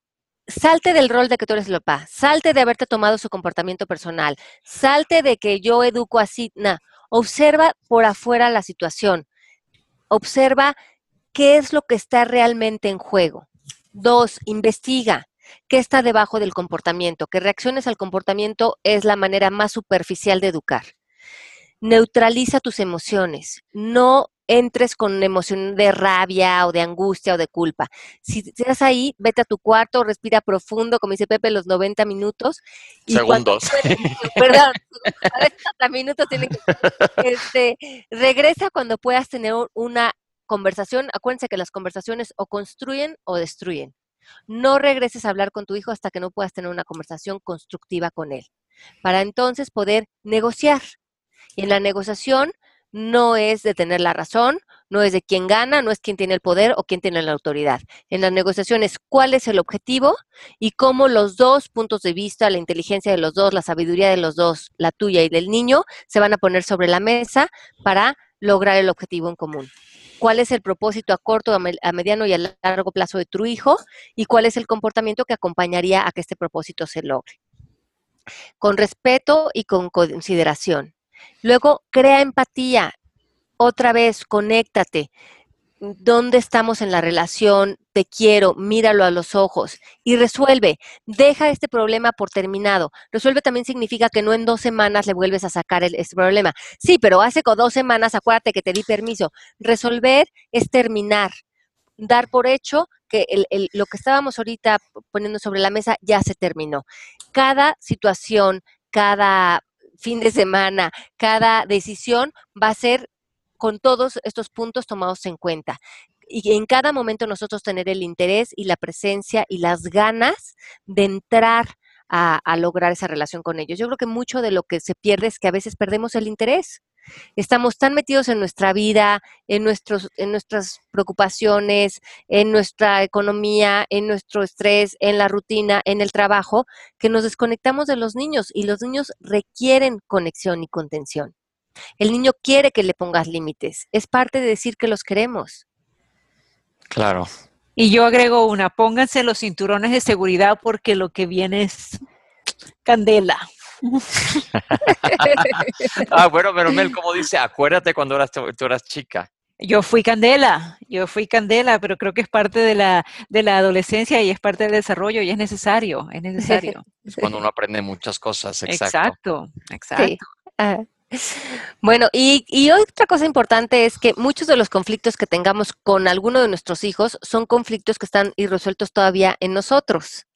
Salte del rol de que tú eres el papá. Salte de haberte tomado su comportamiento personal. Salte de que yo educo así. No. Observa por afuera la situación. Observa qué es lo que está realmente en juego. Dos, investiga. ¿Qué está debajo del comportamiento? Que reacciones al comportamiento es la manera más superficial de educar neutraliza tus emociones. No entres con emoción de rabia o de angustia o de culpa. Si estás ahí, vete a tu cuarto, respira profundo, como dice Pepe, los 90 minutos. Segundos. perdón, 90 minutos tiene que... Este, regresa cuando puedas tener una conversación. Acuérdense que las conversaciones o construyen o destruyen. No regreses a hablar con tu hijo hasta que no puedas tener una conversación constructiva con él. Para entonces poder negociar. En la negociación no es de tener la razón, no es de quién gana, no es quién tiene el poder o quién tiene la autoridad. En la negociación es cuál es el objetivo y cómo los dos puntos de vista, la inteligencia de los dos, la sabiduría de los dos, la tuya y del niño, se van a poner sobre la mesa para lograr el objetivo en común. ¿Cuál es el propósito a corto, a mediano y a largo plazo de tu hijo? ¿Y cuál es el comportamiento que acompañaría a que este propósito se logre? Con respeto y con consideración. Luego, crea empatía. Otra vez, conéctate. ¿Dónde estamos en la relación? Te quiero, míralo a los ojos y resuelve. Deja este problema por terminado. Resuelve también significa que no en dos semanas le vuelves a sacar el, este problema. Sí, pero hace dos semanas, acuérdate que te di permiso. Resolver es terminar. Dar por hecho que lo que estábamos ahorita poniendo sobre la mesa ya se terminó. Cada situación, cada fin de semana, cada decisión va a ser con todos estos puntos tomados en cuenta. Y en cada momento nosotros tener el interés y la presencia y las ganas de entrar a, a lograr esa relación con ellos. Yo creo que mucho de lo que se pierde es que a veces perdemos el interés. Estamos tan metidos en nuestra vida, en, nuestros, en nuestras preocupaciones, en nuestra economía, en nuestro estrés, en la rutina, en el trabajo, que nos desconectamos de los niños y los niños requieren conexión y contención. El niño quiere que le pongas límites. Es parte de decir que los queremos. Claro. Y yo agrego una, pónganse los cinturones de seguridad porque lo que viene es candela. ah, bueno, pero Mel, como dice, acuérdate cuando eras, tú eras chica. Yo fui candela, yo fui candela, pero creo que es parte de la, de la adolescencia y es parte del desarrollo y es necesario, es necesario. Es cuando uno aprende muchas cosas, exacto. Exacto, exacto. Ah. Bueno, y, y, otra cosa importante es que muchos de los conflictos que tengamos con alguno de nuestros hijos son conflictos que están irresueltos todavía en nosotros.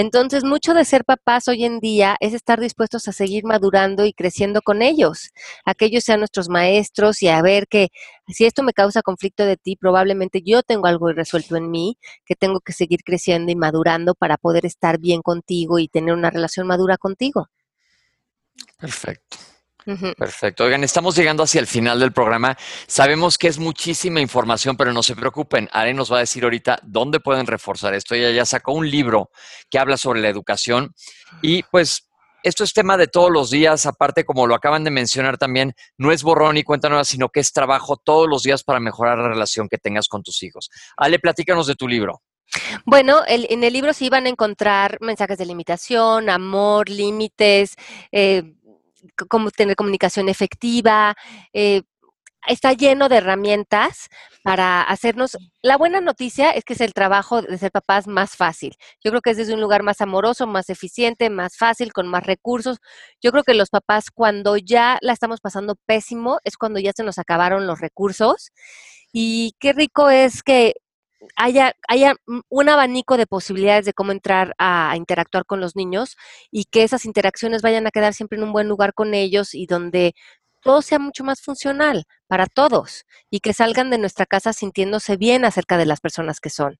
Entonces, mucho de ser papás hoy en día es estar dispuestos a seguir madurando y creciendo con ellos, a que ellos sean nuestros maestros y a ver que si esto me causa conflicto de ti, probablemente yo tengo algo irresuelto en mí, que tengo que seguir creciendo y madurando para poder estar bien contigo y tener una relación madura contigo. Perfecto. Perfecto. Oigan, estamos llegando hacia el final del programa. Sabemos que es muchísima información, pero no se preocupen. Are nos va a decir ahorita dónde pueden reforzar esto. Ella ya sacó un libro que habla sobre la educación y pues esto es tema de todos los días, aparte como lo acaban de mencionar también, no es borrón y cuenta nueva, sino que es trabajo todos los días para mejorar la relación que tengas con tus hijos. Ale, platícanos de tu libro. Bueno, en el libro sí van a encontrar mensajes de limitación, amor, límites, eh, cómo tener comunicación efectiva. Eh, está lleno de herramientas para hacernos. La buena noticia es que es el trabajo de ser papás más fácil. Yo creo que es desde un lugar más amoroso, más eficiente, más fácil, con más recursos. Yo creo que los papás cuando ya la estamos pasando pésimo es cuando ya se nos acabaron los recursos. Y qué rico es que haya, haya un abanico de posibilidades de cómo entrar a, interactuar con los niños y que esas interacciones vayan a quedar siempre en un buen lugar con ellos y donde todo sea mucho más funcional para todos y que salgan de nuestra casa sintiéndose bien acerca de las personas que son.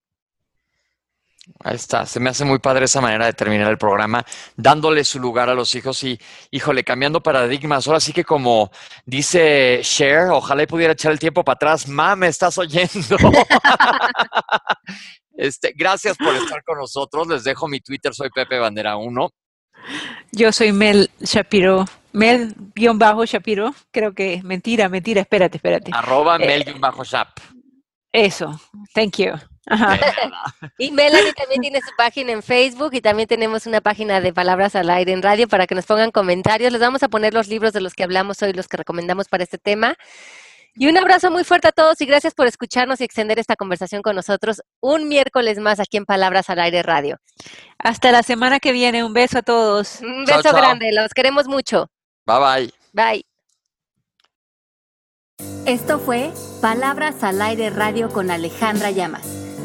Ahí está, se me hace muy padre esa manera de terminar el programa, dándole su lugar a los hijos y, híjole, cambiando paradigmas. Ahora sí que como dice Cher, ojalá pudiera echar el tiempo para atrás. Ma, me estás oyendo. este, gracias por estar con nosotros. Les dejo mi Twitter, soy Pepe Bandera 1. Yo soy Mel Shapiro. Mel-Shapiro. Creo que mentira, mentira, espérate, espérate. Arroba eh, Mel-Shap. Eso, thank you. Y Melanie también tiene su página en Facebook y también tenemos una página de Palabras al Aire en radio para que nos pongan comentarios. Les vamos a poner los libros de los que hablamos hoy, los que recomendamos para este tema. Y un abrazo muy fuerte a todos y gracias por escucharnos y extender esta conversación con nosotros un miércoles más aquí en Palabras al Aire Radio. Hasta la semana que viene. Un beso a todos. Un beso grande. Los queremos mucho. Bye bye. Bye. Esto fue Palabras al Aire Radio con Alejandra Llamas.